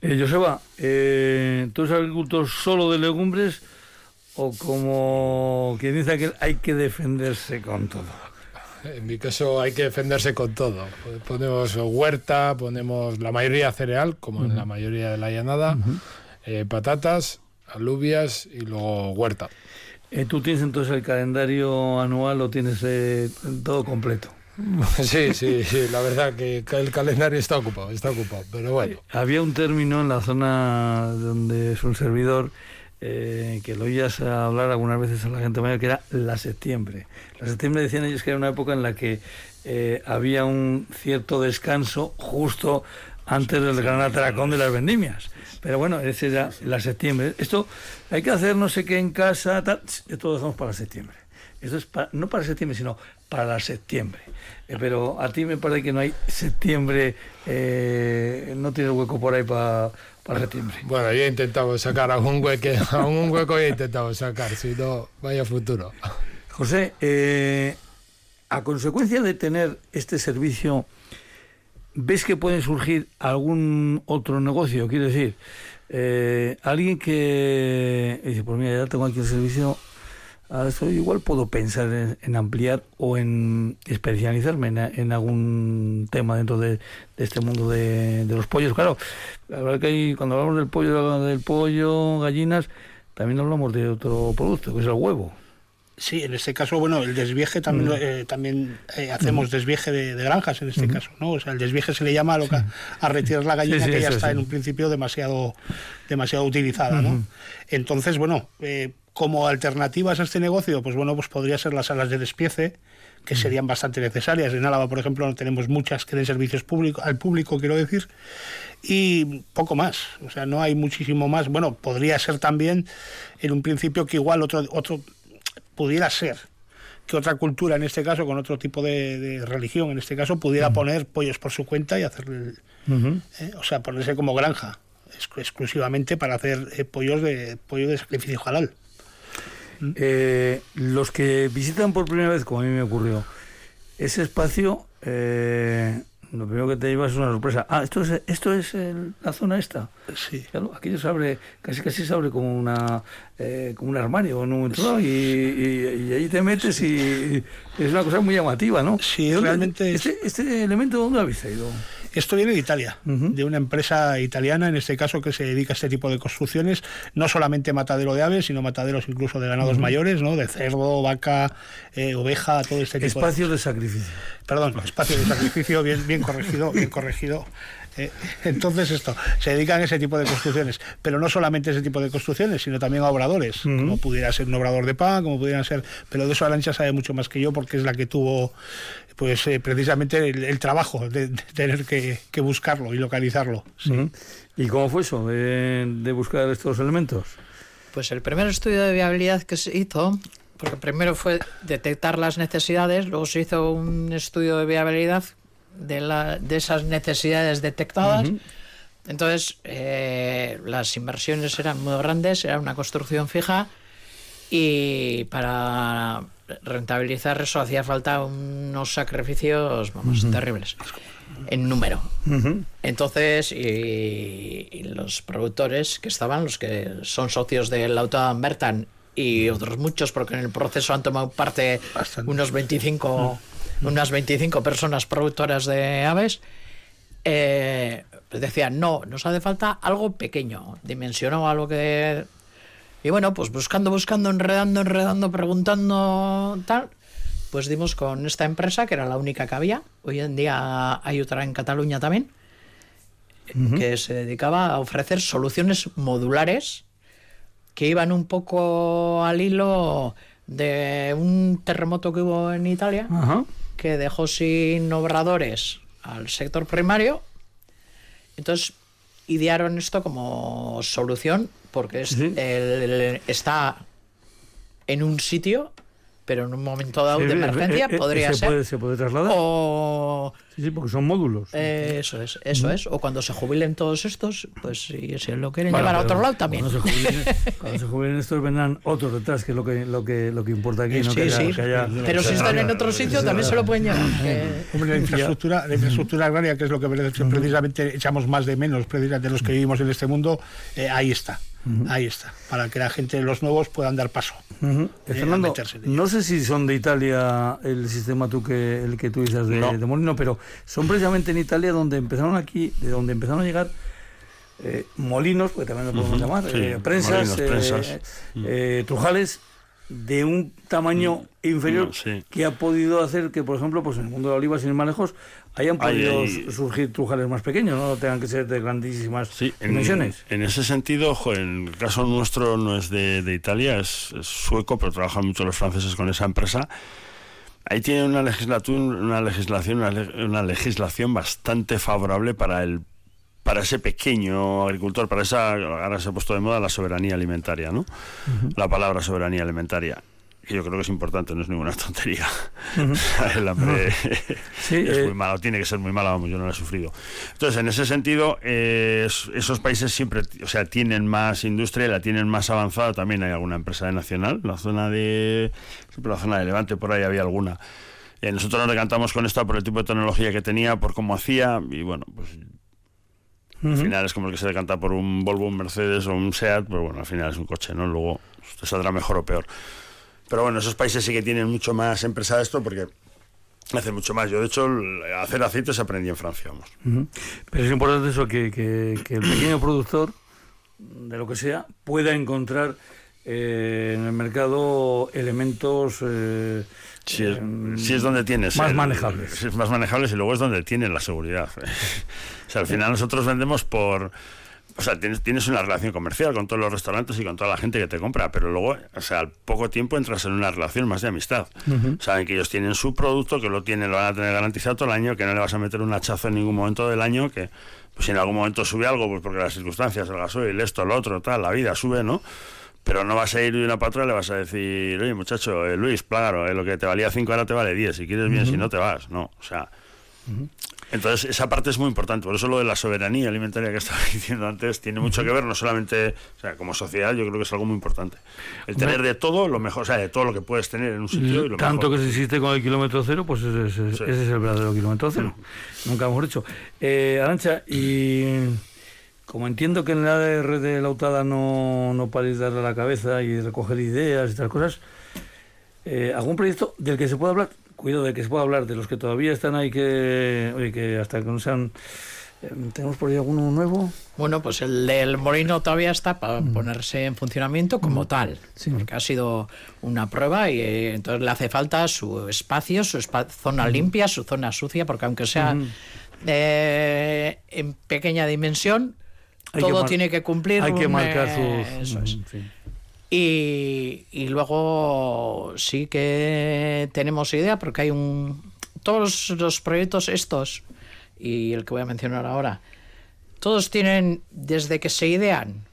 Eh, Joseba, eh, ¿tú eres agricultor solo de legumbres o como quien dice que hay que defenderse con todo? En mi caso hay que defenderse con todo. Ponemos huerta, ponemos la mayoría cereal, como en la mayoría de la llanada, eh, patatas, alubias y luego huerta. Eh, ¿Tú tienes entonces el calendario anual o tienes eh, todo completo? Sí, sí, sí, la verdad que el calendario está ocupado, está ocupado, pero bueno. Había un término en la zona donde es un servidor eh, que lo oías hablar algunas veces a la gente mayor, que era la septiembre. La septiembre decían ellos que era una época en la que eh, había un cierto descanso justo antes del gran atracón de las vendimias. Pero bueno, ese era la septiembre. Esto hay que hacer no sé qué en casa, tal, esto lo dejamos para septiembre. Esto es no para septiembre, sino para septiembre. Eh, pero a ti me parece que no hay septiembre, eh, no tienes hueco por ahí para para septiembre. Bueno, yo he intentado sacar a un hueco, a un hueco he intentado sacar, si no, vaya futuro. José, eh, a consecuencia de tener este servicio, ¿ves que puede surgir algún otro negocio? Quiero decir, alguien que dice, pues mira, ya tengo aquí el servicio, eso igual puedo pensar en, ampliar o en especializarme en, algún tema dentro de, este mundo de, los pollos. Claro, la verdad que cuando hablamos del pollo, del pollo, gallinas, también hablamos de otro producto, que es el huevo. Sí, en este caso, bueno, el desvieje también, mm. eh, también eh, hacemos mm. desvieje de, granjas en este caso, ¿no? O sea, el desvieje se le llama a, lo a retirar la gallina que ya está en un principio demasiado, demasiado utilizada, ¿no? Entonces, bueno, eh, como alternativas a este negocio, pues bueno, pues podría ser las salas de despiece, que serían bastante necesarias. En Álava, por ejemplo, no tenemos muchas que den servicios públicos, al público, quiero decir, y poco más. O sea, no hay muchísimo más. Bueno, podría ser también, en un principio, que igual otro, otro pudiera ser que otra cultura, en este caso, con otro tipo de, religión, en este caso, pudiera poner pollos por su cuenta y hacerle, eh, o sea, ponerse como granja exclusivamente para hacer eh, pollos de pollo de sacrificio halal. Eh, los que visitan por primera vez, como a mí me ocurrió, ese espacio, eh, lo primero que te llevas es una sorpresa. Ah, esto es, esto es la zona esta. Sí. Claro, aquello se abre, casi casi se abre como una eh, como un armario en un y, y, ahí te metes y, es una cosa muy llamativa, ¿no? Sí, realmente. Este, este elemento, ¿dónde habéis ido? Esto viene de Italia, de una empresa italiana, en este caso, que se dedica a este tipo de construcciones, no solamente matadero de aves, sino mataderos incluso de ganados mayores, ¿no? de cerdo, vaca, eh, oveja, todo este tipo Espacios de... sacrificio. Perdón, espacios de sacrificio, bien, bien corregido, bien corregido. Eh, entonces esto, se dedican a ese tipo de construcciones, pero no solamente ese tipo de construcciones, sino también a obradores, como pudiera ser un obrador de pan, como pudieran ser, pero de eso Alancha sabe mucho más que yo porque es la que tuvo pues eh, precisamente el, trabajo de, tener que, buscarlo y localizarlo. ¿Y cómo fue eso de, de buscar estos elementos? Pues el primer estudio de viabilidad que se hizo porque primero fue detectar las necesidades, luego se hizo un estudio de viabilidad de, la, de esas necesidades detectadas. Entonces, eh, las inversiones eran muy grandes, era una construcción fija y para rentabilizar eso hacía falta unos sacrificios, vamos, terribles en número. Entonces, y, los productores que estaban, los que son socios del Auto Bertan y otros muchos, porque en el proceso han tomado parte unos 25 unas 25 personas productoras de aves, eh, pues decían, no, nos hace falta algo pequeño, dimensionado algo que... Y bueno, pues buscando, buscando, enredando, enredando, preguntando, tal, pues dimos con esta empresa, que era la única que había. Hoy en día hay otra en Cataluña también, que se dedicaba a ofrecer soluciones modulares que iban un poco al hilo de un terremoto que hubo en Italia, que dejó sin obradores al sector primario. Entonces idearon esto como solución porque está en un sitio pero en un momento dado de emergencia eh, eh, podría se ser. Puede, se puede trasladar. O. Sí, sí, porque son módulos. eso es, eso es. O cuando se jubilen todos estos, pues si se lo quieren llevar a otro lado también. Cuando se, jubilen, cuando se jubilen estos vendrán otros detrás, que es lo que, lo que, lo que importa aquí. Sí, no sí. pero si están en otro sitio también se lo pueden llevar. Hombre, la infraestructura, la infraestructura agraria, que es lo que precisamente echamos más de menos de los que vivimos en este mundo, eh, ahí está. Ahí está, para que la gente, los nuevos, puedan dar paso. Eh, Fernando, no sé si son de Italia el sistema tú que el que tú dices de, Molino, pero son precisamente en Italia donde empezaron aquí, de donde empezaron a llegar eh, molinos, porque también lo podemos llamar, eh, prensas, trujales, de un tamaño inferior Mm, sí. que ha podido hacer que, por ejemplo, pues en el mundo de la oliva, sin ir más lejos, hayan Ay, podido surgir trujales más pequeños, no tengan que ser de grandísimas Sí, en, dimensiones. en ese sentido, jo, en el caso nuestro no es de, de Italia, es, es sueco, pero trabajan mucho los franceses con esa empresa. Ahí tienen una legislación, una legislación, una, le- una legislación bastante favorable para el para ese pequeño agricultor, para esa ahora se ha puesto de moda la soberanía alimentaria, ¿no? La palabra soberanía alimentaria. Que yo creo que es importante, no es ninguna tontería. el hambre Sí, es eh, muy malo, tiene que ser muy malo, vamos, yo no lo he sufrido. Entonces, en ese sentido, eh, es- esos países siempre, o sea, tienen más industria, la tienen más avanzada. También hay alguna empresa de nacional, la zona de, la zona de Levante, por ahí había alguna. Eh, nosotros nos decantamos con esta por el tipo de tecnología que tenía, por cómo hacía, y bueno, pues al final es como el que se decanta por un Volvo, un Mercedes o un Seat, pero bueno, al final es un coche, ¿no? Luego te saldrá mejor o peor. Pero bueno, esos países sí que tienen mucho más empresa de esto porque hacen mucho más. Yo, de hecho, hacer aceite se aprendí en Francia, vamos. Pero es importante eso, que, que- que el pequeño productor, de lo que sea, pueda encontrar eh, en el mercado elementos eh, Si es, eh, si es donde tienes. más manejables. si es más manejables y luego es donde tienes la seguridad. o sea, al final nosotros vendemos por. O sea, tienes, tienes una relación comercial con todos los restaurantes y con toda la gente que te compra, pero luego, o sea, al poco tiempo entras en una relación más de amistad. Saben que ellos tienen su producto, que lo tienen, lo van a tener garantizado todo el año, que no le vas a meter un hachazo en ningún momento del año, que pues si en algún momento sube algo, pues porque las circunstancias, el gasoil, esto, lo otro, tal, la vida sube, ¿no? Pero no vas a ir de una patrona y le vas a decir, oye, muchacho, eh, Luis, claro, eh, lo que te valía 5 ahora te vale 10. Si quieres bien, si no te vas. No, o sea. Entonces, esa parte es muy importante. Por eso lo de la soberanía alimentaria que estaba diciendo antes tiene mucho que ver, no solamente, o sea, como sociedad, yo creo que es algo muy importante. El tener de todo lo mejor, o sea, de todo lo que puedes tener en un sitio y lo Tanto mejor. que se existe con el kilómetro cero, pues ese, ese- Sí. ese es el verdadero kilómetro cero. Nunca hemos dicho. Eh, Arancha, y como entiendo que en la ADR de Lautada no, no paréis darle a la cabeza y recoger ideas y tal cosas, eh, ¿algún proyecto del que se pueda hablar? Cuidado, del que se pueda hablar, de los que todavía están ahí que, oye, que hasta que no sean... eh, ¿Tenemos por ahí alguno nuevo? Bueno, pues el del molino todavía está para ponerse en funcionamiento como tal, Sí. porque ha sido una prueba y eh, entonces le hace falta su espacio, su espa- zona limpia, su zona sucia, porque aunque sea eh, en pequeña dimensión, Hay todo tiene que cumplir. Hay que marcar sus... eso es. mm, sí. Y, y luego sí que tenemos idea, porque hay un. Todos los proyectos estos, y el que voy a mencionar ahora, todos tienen, desde que se idean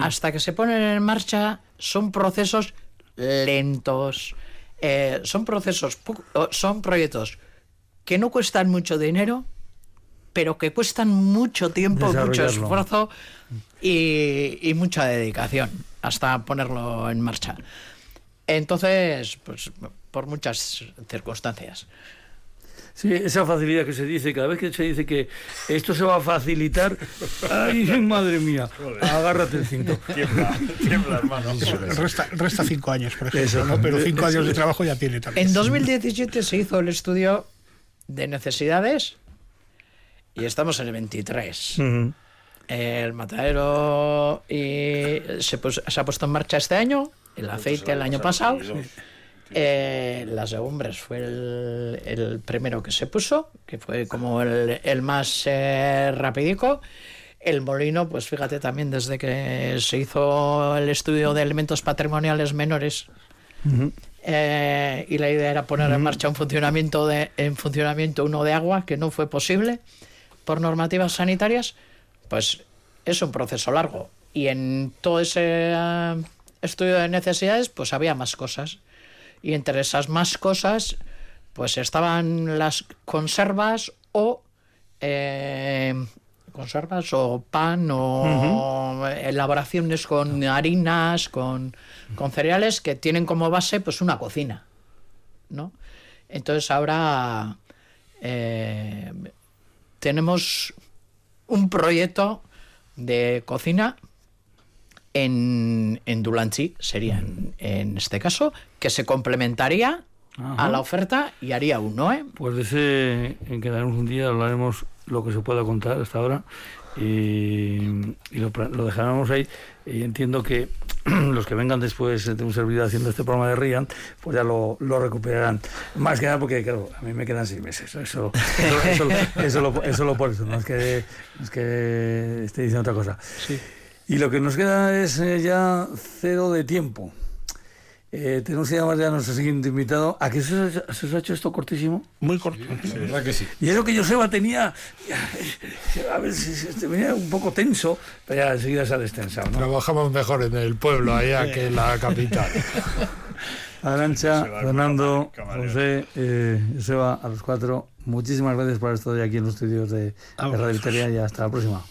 hasta que se ponen en marcha, son procesos lentos. eh, son procesos, son proyectos que no cuestan mucho dinero, pero que cuestan mucho tiempo, mucho esfuerzo y, y mucha dedicación hasta ponerlo en marcha. Entonces, pues por muchas circunstancias. Sí, esa facilidad que se dice, cada vez que se dice que esto se va a facilitar, ay, madre mía, agárrate el cinto. Tiembla, tiembla, hermano. Resta, resta cinco años, por ejemplo, ¿no? pero cinco años de trabajo ya tiene también. En 2017 se hizo el estudio de necesidades y estamos en el 23. Ujú. El matadero y se, ha puesto en marcha este año, el aceite el año pasado. Eh, las legumbres fue el, el primero que se puso, que fue como el, el más eh, rapidico. El molino, pues fíjate también desde que se hizo el estudio de elementos patrimoniales menores eh, y la idea era poner en marcha un funcionamiento de, en funcionamiento uno de agua que no fue posible por normativas sanitarias, pues es un proceso largo. Y en todo ese eh, estudio de necesidades, pues había más cosas. Y entre esas más cosas, pues estaban las conservas o eh, conservas o pan o elaboraciones con harinas, con, con cereales que tienen como base pues una cocina, ¿no? Entonces ahora eh, tenemos un proyecto de cocina en, en Dulantzi, sería en, en este caso, que se complementaría Ajá. a la oferta y haría uno, ¿eh? Pues de ese en quedaremos un día, hablaremos lo que se pueda contar hasta ahora y, lo, lo dejaremos ahí y entiendo que los que vengan después de un servidor haciendo este programa de Rian, pues ya lo, lo, recuperarán. Más que nada porque, claro, a mí me quedan seis meses. Eso, eso, eso, lo, eso lo por eso, no es que, es que esté diciendo otra cosa. Sí. Y lo que nos queda es eh, ya cero de tiempo. Eh, tenemos que llamar ya a nuestro siguiente invitado. ¿A qué se os, ha, se os ha hecho esto cortísimo? Muy corto. Sí, la verdad que sí. Y eso que Joseba tenía, a ver, si, si, venía un poco tenso, pero ya enseguida se ha destensado. ¿no? Trabajamos mejor en el pueblo allá que en la capital. Arancha, Fernando, José, eh, Joseba, a los cuatro, muchísimas gracias por estar hoy aquí en los estudios de, de Radio Victoria y hasta la próxima.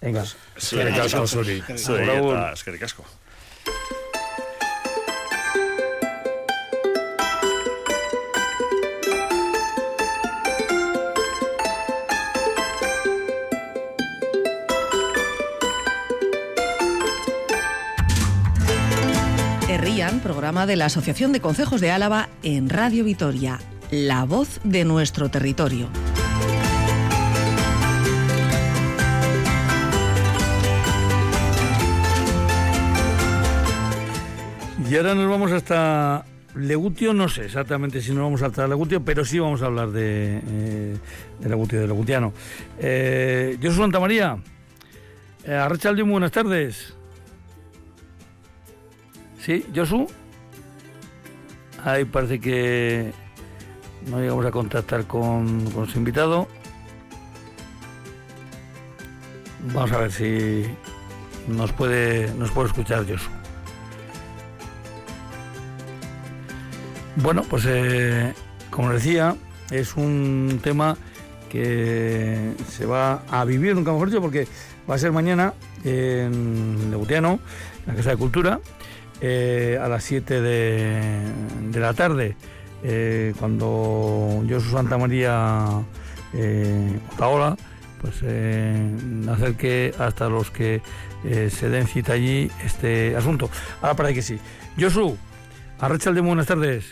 Venga. Eskerrik asko zuri. Eskerrik asko. Programa de la Asociación de Concejos de Álava en Radio Vitoria, la voz de nuestro territorio. Y ahora nos vamos hasta Legutio, no sé exactamente si nos vamos hasta Legutio, pero sí vamos a hablar de, eh, de Legutio, de Legutiano. Eh, yo soy Santa María. Eh, Arrachalde, muy buenas tardes. Sí, Josu. Ahí parece que no llegamos a contactar con, con su invitado. Vamos a ver si nos puede, nos puede escuchar Josu. Bueno, pues eh, como decía, es un tema que se va a vivir, nunca mejor dicho, porque va a ser mañana en Legutiano, en la Casa de Cultura, eh, a las 7 de, de la tarde, eh, cuando yo, su Santa María eh, Otaola, pues eh, acerque hasta los que se den cita allí este asunto. Ahora para que sí. Josu, Arrachalde, buenas tardes.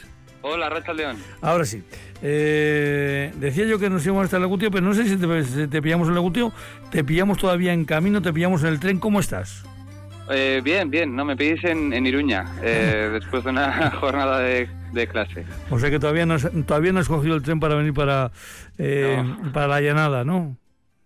Hola, Racha León. Ahora sí. Eh, decía yo que nos íbamos hasta el Legutio, pero no sé si te, si te pillamos en el Legutio, te pillamos todavía en camino, te pillamos en el tren. ¿Cómo estás? Eh, bien, bien, no me pedís en, en Iruña, eh, después de una jornada de, de, clase. O sea que todavía no, has, todavía no has cogido el tren para venir para, eh, no. para la llanada, ¿no?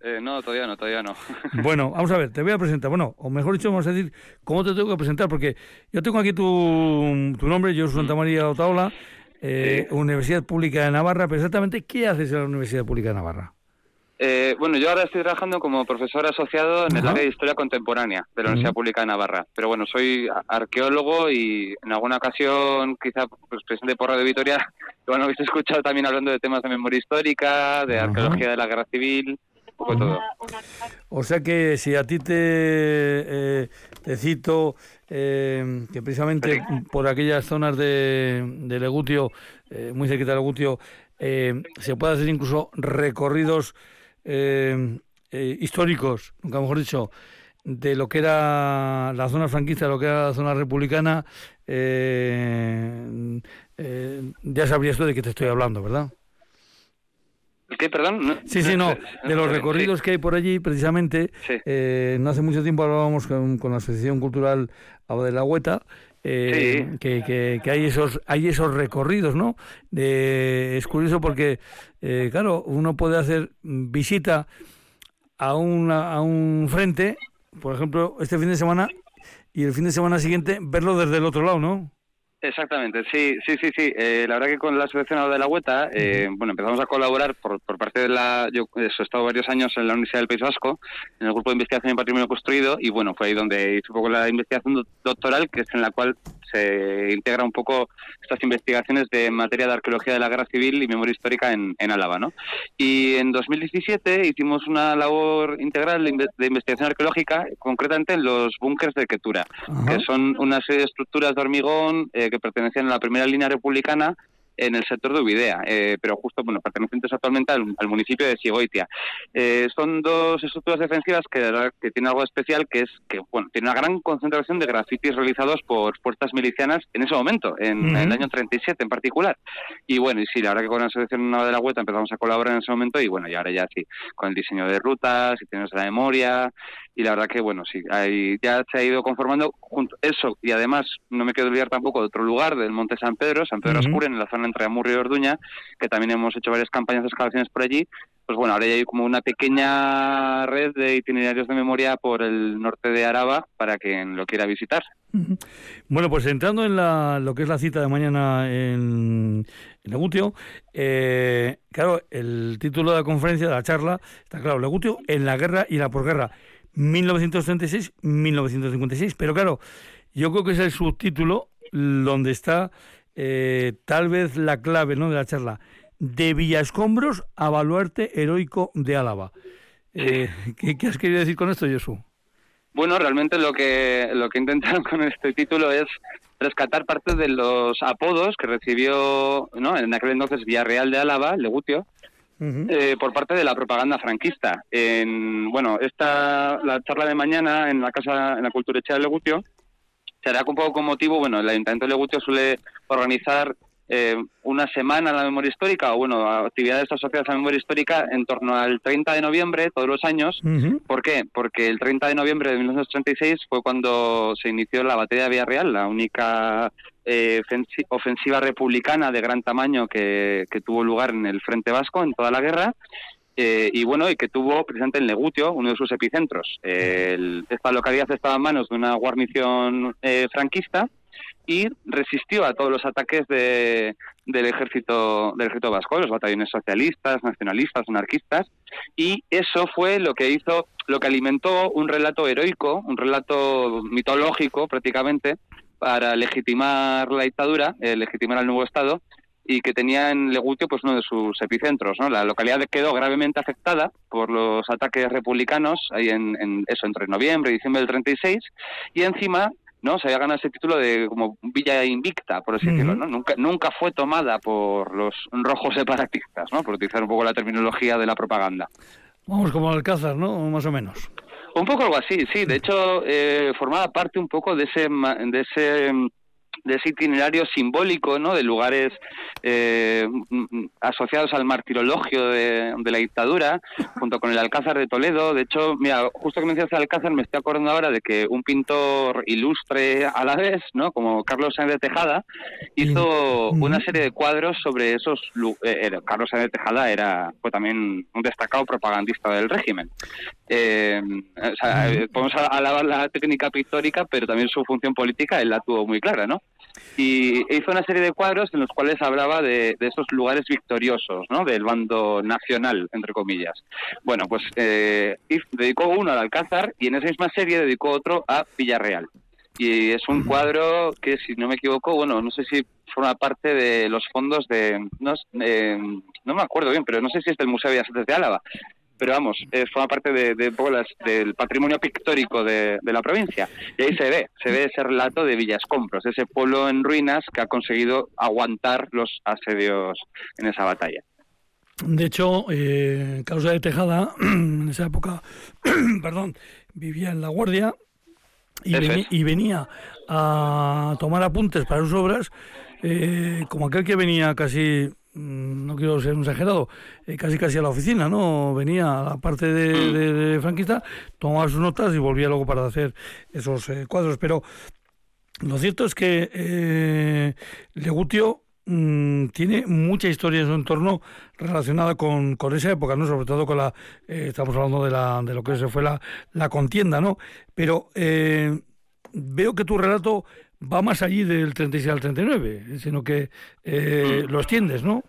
Eh, no, todavía no, todavía no. bueno, vamos a ver, te voy a presentar. Bueno, o mejor dicho, vamos a decir cómo te tengo que presentar, porque yo tengo aquí tu, tu nombre, yo soy Santa María Otaola, eh, sí. Universidad Pública de Navarra, pero exactamente, ¿qué haces en la Universidad Pública de Navarra? Eh, bueno, yo ahora estoy trabajando como profesor asociado en Ajá. el área de Historia Contemporánea de la Universidad uh -huh. Pública de Navarra. Pero bueno, soy arqueólogo y en alguna ocasión, quizá pues, presidente por Radio Vitoria, bueno, habéis escuchado también hablando de temas de memoria histórica, de arqueología uh -huh. de la guerra civil, un poco todo. O sea que si a ti te, eh, te cito eh, que precisamente sí. por aquellas zonas de, de Legutio, eh, muy cerquita de Legutio, eh, se puede hacer incluso recorridos eh, eh, históricos, nunca mejor dicho, de lo que era la zona franquista, de lo que era la zona republicana, eh, ya sabrías tú de qué te estoy hablando, ¿verdad? ¿Qué, perdón? No, sí, sí, no. De los recorridos sí. que hay por allí, precisamente, sí. eh, no hace mucho tiempo hablábamos con, con la Asociación Cultural de la Hueta, eh, que, que, hay esos hay esos recorridos, ¿no? De, es curioso porque, eh, claro, uno puede hacer visita a, una, a un frente, por ejemplo, este fin de semana, y el fin de semana siguiente verlo desde el otro lado, ¿no? Exactamente, sí, sí, sí, sí. Eh, la verdad que con la Asociación de la Hueta, eh, bueno, empezamos a colaborar por, por parte de la... Yo he estado varios años en la Universidad del País Vasco, en el grupo de investigación en patrimonio construido, y bueno, fue ahí donde hice un poco la investigación doctoral, que es en la cual se integra un poco estas investigaciones de materia de arqueología de la guerra civil y memoria histórica en, en Álava, ¿no? Y en 2017 hicimos una labor integral de, investigación arqueológica, concretamente en los búnkers de Quetura, Ajá. que son una serie de estructuras de hormigón eh, que pertenecían a la primera línea republicana en el sector de Ubidea, eh, pero justo, bueno, pertenecientes actualmente al, municipio de Sigoitia. Eh, son dos estructuras defensivas que, que tienen algo especial, que es que, bueno, tiene una gran concentración de grafitis realizados por fuerzas milicianas en ese momento, en, el año 37 en particular. Y bueno, y sí, la verdad que con la Asociación Nava de la Hueta empezamos a colaborar en ese momento y bueno, y ahora ya sí, con el diseño de rutas, y tenemos la memoria, y la verdad que bueno, sí, hay, ya se ha ido conformando junto eso, y además no me quiero olvidar tampoco de otro lugar, del Monte San Pedro, San Pedro uh en la zona entre Amurrio y Orduña, que también hemos hecho varias campañas de excavaciones por allí, pues bueno, ahora ya hay como una pequeña red de itinerarios de memoria por el norte de Araba para quien lo quiera visitar. Bueno, pues entrando en la, lo que es la cita de mañana en, Legutio, eh, claro, el título de la conferencia, de la charla, está claro, Legutio en la guerra y la posguerra, 1936-1956, pero claro, yo creo que es el subtítulo donde está eh, tal vez la clave ¿no? de la charla, de Villascombros a Baluarte Heroico de Álava. Eh, ¿qué, ¿qué, has querido decir con esto, Josu? Bueno, realmente lo que, lo que intentaron con este título es rescatar parte de los apodos que recibió ¿no? en aquel entonces Villarreal de Álava, Legutio, eh, por parte de la propaganda franquista. En, bueno, esta, la charla de mañana en la Casa, en la Cultura Hecha de Legutio, será un poco con motivo, bueno, el Ayuntamiento de Legutio suele organizar eh, una semana a la memoria histórica, o bueno, actividades asociadas a la memoria histórica en torno al 30 de noviembre todos los años. ¿Por qué? Porque el 30 de noviembre de 1936 fue cuando se inició la batalla de Villarreal, la única eh, ofensiva republicana de gran tamaño que, tuvo lugar en el Frente Vasco en toda la guerra. Eh, y bueno, y que tuvo presente en Legutio, uno de sus epicentros. esta localidad estaba en manos de una guarnición franquista y resistió a todos los ataques de, del ejército del ejército vasco, los batallones socialistas, nacionalistas, anarquistas, y eso fue lo que hizo, lo que alimentó un relato heroico, un relato mitológico prácticamente, para legitimar la dictadura, eh, legitimar al nuevo Estado, y que tenía en Legutio pues uno de sus epicentros. ¿no? La localidad quedó gravemente afectada por los ataques republicanos ahí en, en, eso entre noviembre y diciembre del 36 y encima ¿no? Se había ganado ese título de como Villa Invicta, por así decirlo, ¿no? Nunca, nunca fue tomada por los rojos separatistas, ¿no? Por utilizar un poco la terminología de la propaganda. Vamos como Alcázar, ¿no? Más o menos. Un poco algo así, sí. De hecho, eh, formaba parte un poco de ese, de ese de ese itinerario simbólico, ¿no? De lugares eh, asociados al martirologio de, la dictadura, junto con el Alcázar de Toledo. De hecho, mira, justo que mencionaste el Alcázar, me estoy acordando ahora de que un pintor ilustre a la vez, ¿no? Como Carlos Sáenz de Tejada, hizo una serie de cuadros sobre esos. Eh, Carlos Sáenz de Tejada era fue también un destacado propagandista del régimen. Eh, o sea, podemos alabar la técnica pictórica, pero también su función política él la tuvo muy clara, ¿no? Y hizo una serie de cuadros en los cuales hablaba de, esos lugares victoriosos, ¿no? Del bando nacional, entre comillas. Bueno, pues eh, dedicó uno al Alcázar y en esa misma serie dedicó otro a Villarreal. Y es un cuadro que, si no me equivoco, bueno, no sé si forma parte de los fondos de... No, eh, no me acuerdo bien, pero no sé si es del Museo de Bellas Artes de Álava, pero vamos, eh, forma parte de, del patrimonio pictórico de, la provincia. Y ahí se ve, se ve ese relato de Villascompros, ese pueblo en ruinas que ha conseguido aguantar los asedios en esa batalla. De hecho, eh, Causa de Tejada, en esa época, perdón, vivía en La Guardia y, y, venía a tomar apuntes para sus obras, eh, como aquel que venía casi no quiero ser un exagerado, eh, casi casi a la oficina, ¿no? Venía a la parte de, franquista, tomaba sus notas y volvía luego para hacer esos eh, cuadros. Pero lo cierto es que eh, Legutio mm, tiene mucha historia en su entorno relacionada con, con esa época, ¿no? Sobre todo con la, estamos hablando de, la, de lo que se fue la, la contienda, ¿no? Pero veo que tu relato va más allí del 36 al 39, sino que eh, mm. lo extiendes, ¿no?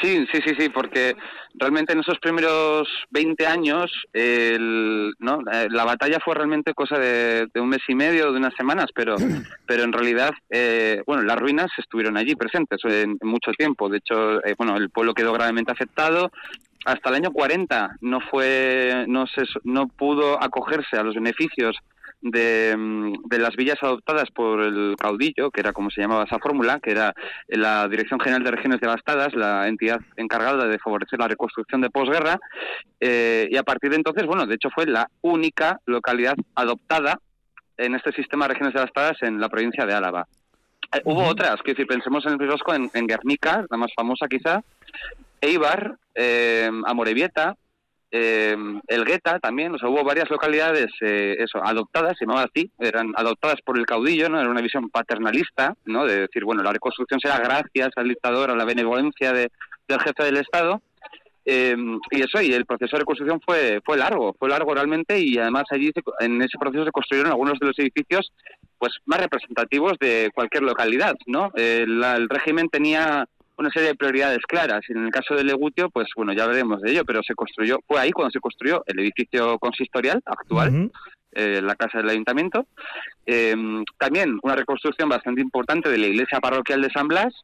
Sí, sí, sí, sí, porque realmente en esos primeros 20 años ¿no? Eh, la batalla fue realmente cosa de, un mes y medio, de unas semanas, pero, pero en realidad, eh, bueno, las ruinas estuvieron allí presentes en, mucho tiempo. De hecho, bueno, el pueblo quedó gravemente afectado. Hasta el año 40 no fue, no se, no pudo acogerse a los beneficios de, mm, de, las villas adoptadas por el caudillo, que era como se llamaba esa fórmula, que era la Dirección General de Regiones Devastadas, la entidad encargada de favorecer la reconstrucción de posguerra, eh, y a partir de entonces, bueno, de hecho fue la única localidad adoptada en este sistema de regiones devastadas en la provincia de Álava. Eh, hubo otras, que si pensemos en el País en, en, Guernica, la más famosa quizá, Eibar, eh, Amorebieta, eh, Elgueta también, o sea, hubo varias localidades eh, eso, adoptadas, se llamaba así, eran adoptadas por el caudillo, ¿no? Era una visión paternalista, ¿no? De decir, bueno, la reconstrucción será gracias al dictador, a la benevolencia de, del jefe del Estado, eh, y eso, y el proceso de reconstrucción fue, fue largo, fue largo realmente, y además allí en ese proceso se construyeron algunos de los edificios pues más representativos de cualquier localidad, ¿no? el régimen tenía una serie de prioridades claras. Y en el caso de Legutio, pues bueno, ya veremos de ello, pero se construyó, fue ahí cuando se construyó el edificio consistorial actual, eh, la casa del ayuntamiento. Eh, también una reconstrucción bastante importante de la iglesia parroquial de San Blas,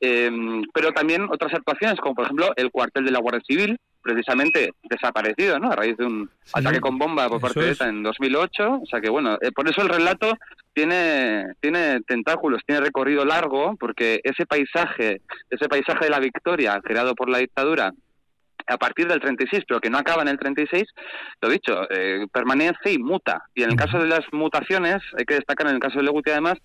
eh, pero también otras actuaciones, como por ejemplo el cuartel de la Guardia Civil, precisamente desaparecido, ¿no? A raíz de un ataque con bomba por parte de ETA en 2008. O sea que, bueno, eh, por eso el relato tiene, tiene tentáculos, tiene recorrido largo, porque ese paisaje, ese paisaje de la victoria creado por la dictadura a partir del 36, pero que no acaba en el 36, lo dicho, eh, permanece y muta. Y en el caso de las mutaciones, hay que destacar en el caso de Leguti además,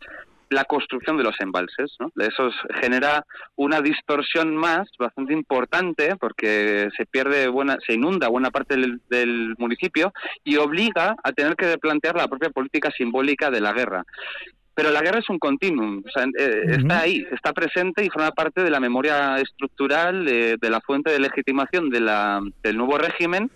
la construcción de los embalses. ¿no? Eso genera una distorsión más bastante importante porque se pierde buena, se inunda buena parte del, municipio y obliga a tener que replantear la propia política simbólica de la guerra. Pero la guerra es un continuum, o sea, eh, está ahí, está presente y forma parte de la memoria estructural, de, la fuente de legitimación de la, del nuevo régimen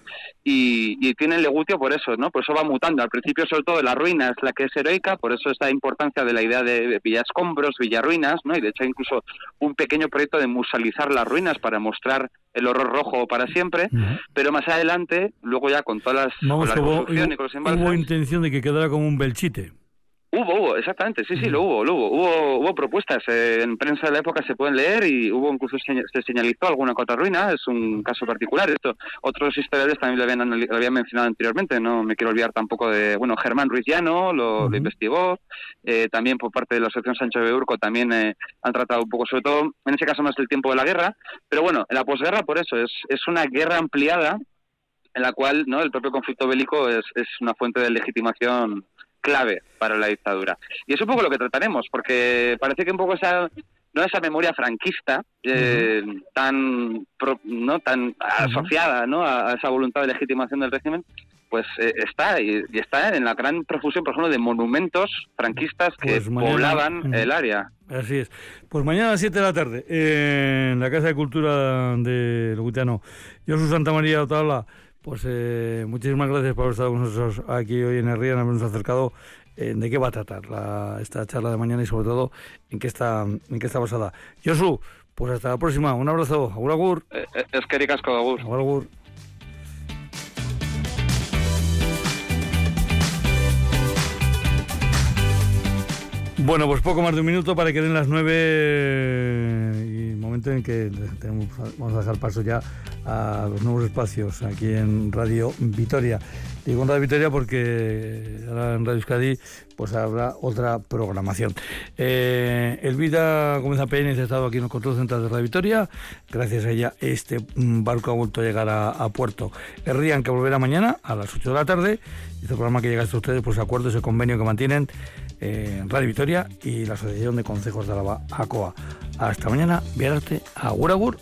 y, tiene el legutio por eso, ¿no? Por eso va mutando. Al principio, sobre todo, la ruina es la que es heroica, por eso esta importancia de la idea de villascombros, villarruinas, ¿no? Y de hecho, hay incluso un pequeño proyecto de musealizar las ruinas para mostrar el horror rojo para siempre, pero más adelante, luego ya con todas las, con la hubo, y con los. Hubo intención de que quedara como un belchite. Hubo, hubo, exactamente, sí, sí, lo hubo, lo hubo. Hubo, hubo propuestas, eh, en prensa de la época se pueden leer y hubo incluso se señalizó alguna cota ruina, es un caso particular. Esto otros historiadores también lo habían, lo habían mencionado anteriormente, no me quiero olvidar tampoco de, bueno, Germán Ruiz Llano lo, investigó, eh, también por parte de la Asociación Sancho de Urco también eh, han tratado un poco, sobre todo en ese caso más del tiempo de la guerra, pero bueno, en la posguerra por eso, es, es una guerra ampliada en la cual no el propio conflicto bélico es, es una fuente de legitimación clave para la dictadura. Y es un poco lo que trataremos, porque parece que un poco esa no esa memoria franquista eh, tan no tan asociada ¿no? A, esa voluntad de legitimación del régimen pues eh, está y, está en la gran profusión por ejemplo de monumentos franquistas que pues poblaban el área. Así es. Pues mañana a las 7 de la tarde en la Casa de Cultura de Logutiano Josu Santa María Otala pues eh, muchísimas gracias por haber estado con nosotros aquí hoy en el Río, habernos acercado eh, de qué va a tratar esta charla de mañana y sobre todo en qué está, en qué está basada. Josu, pues hasta la próxima. Un abrazo. Agur, agur. Eh, es que ricasco, agur. Agur, agur. Bueno, pues poco más de un minuto para que den las nueve momento en que tenemos, vamos a dejar paso ya a los nuevos espacios aquí en Radio Vitoria. Digo en Radio Vitoria porque ahora en Radio Euskadi pues habrá otra programación. Eh, Elvira Gómez Peña ha estado aquí en el control central de Radio Vitoria. Gracias a ella este barco ha vuelto a llegar a, puerto. El Rían que volverá mañana a las 8 de la tarde. Este programa que llega hasta ustedes, pues acuerdo ese convenio que mantienen en Radio Vitoria y la Asociación de Consejos de Alaba, ACOA. Hasta mañana, Viararte, Agur Agur.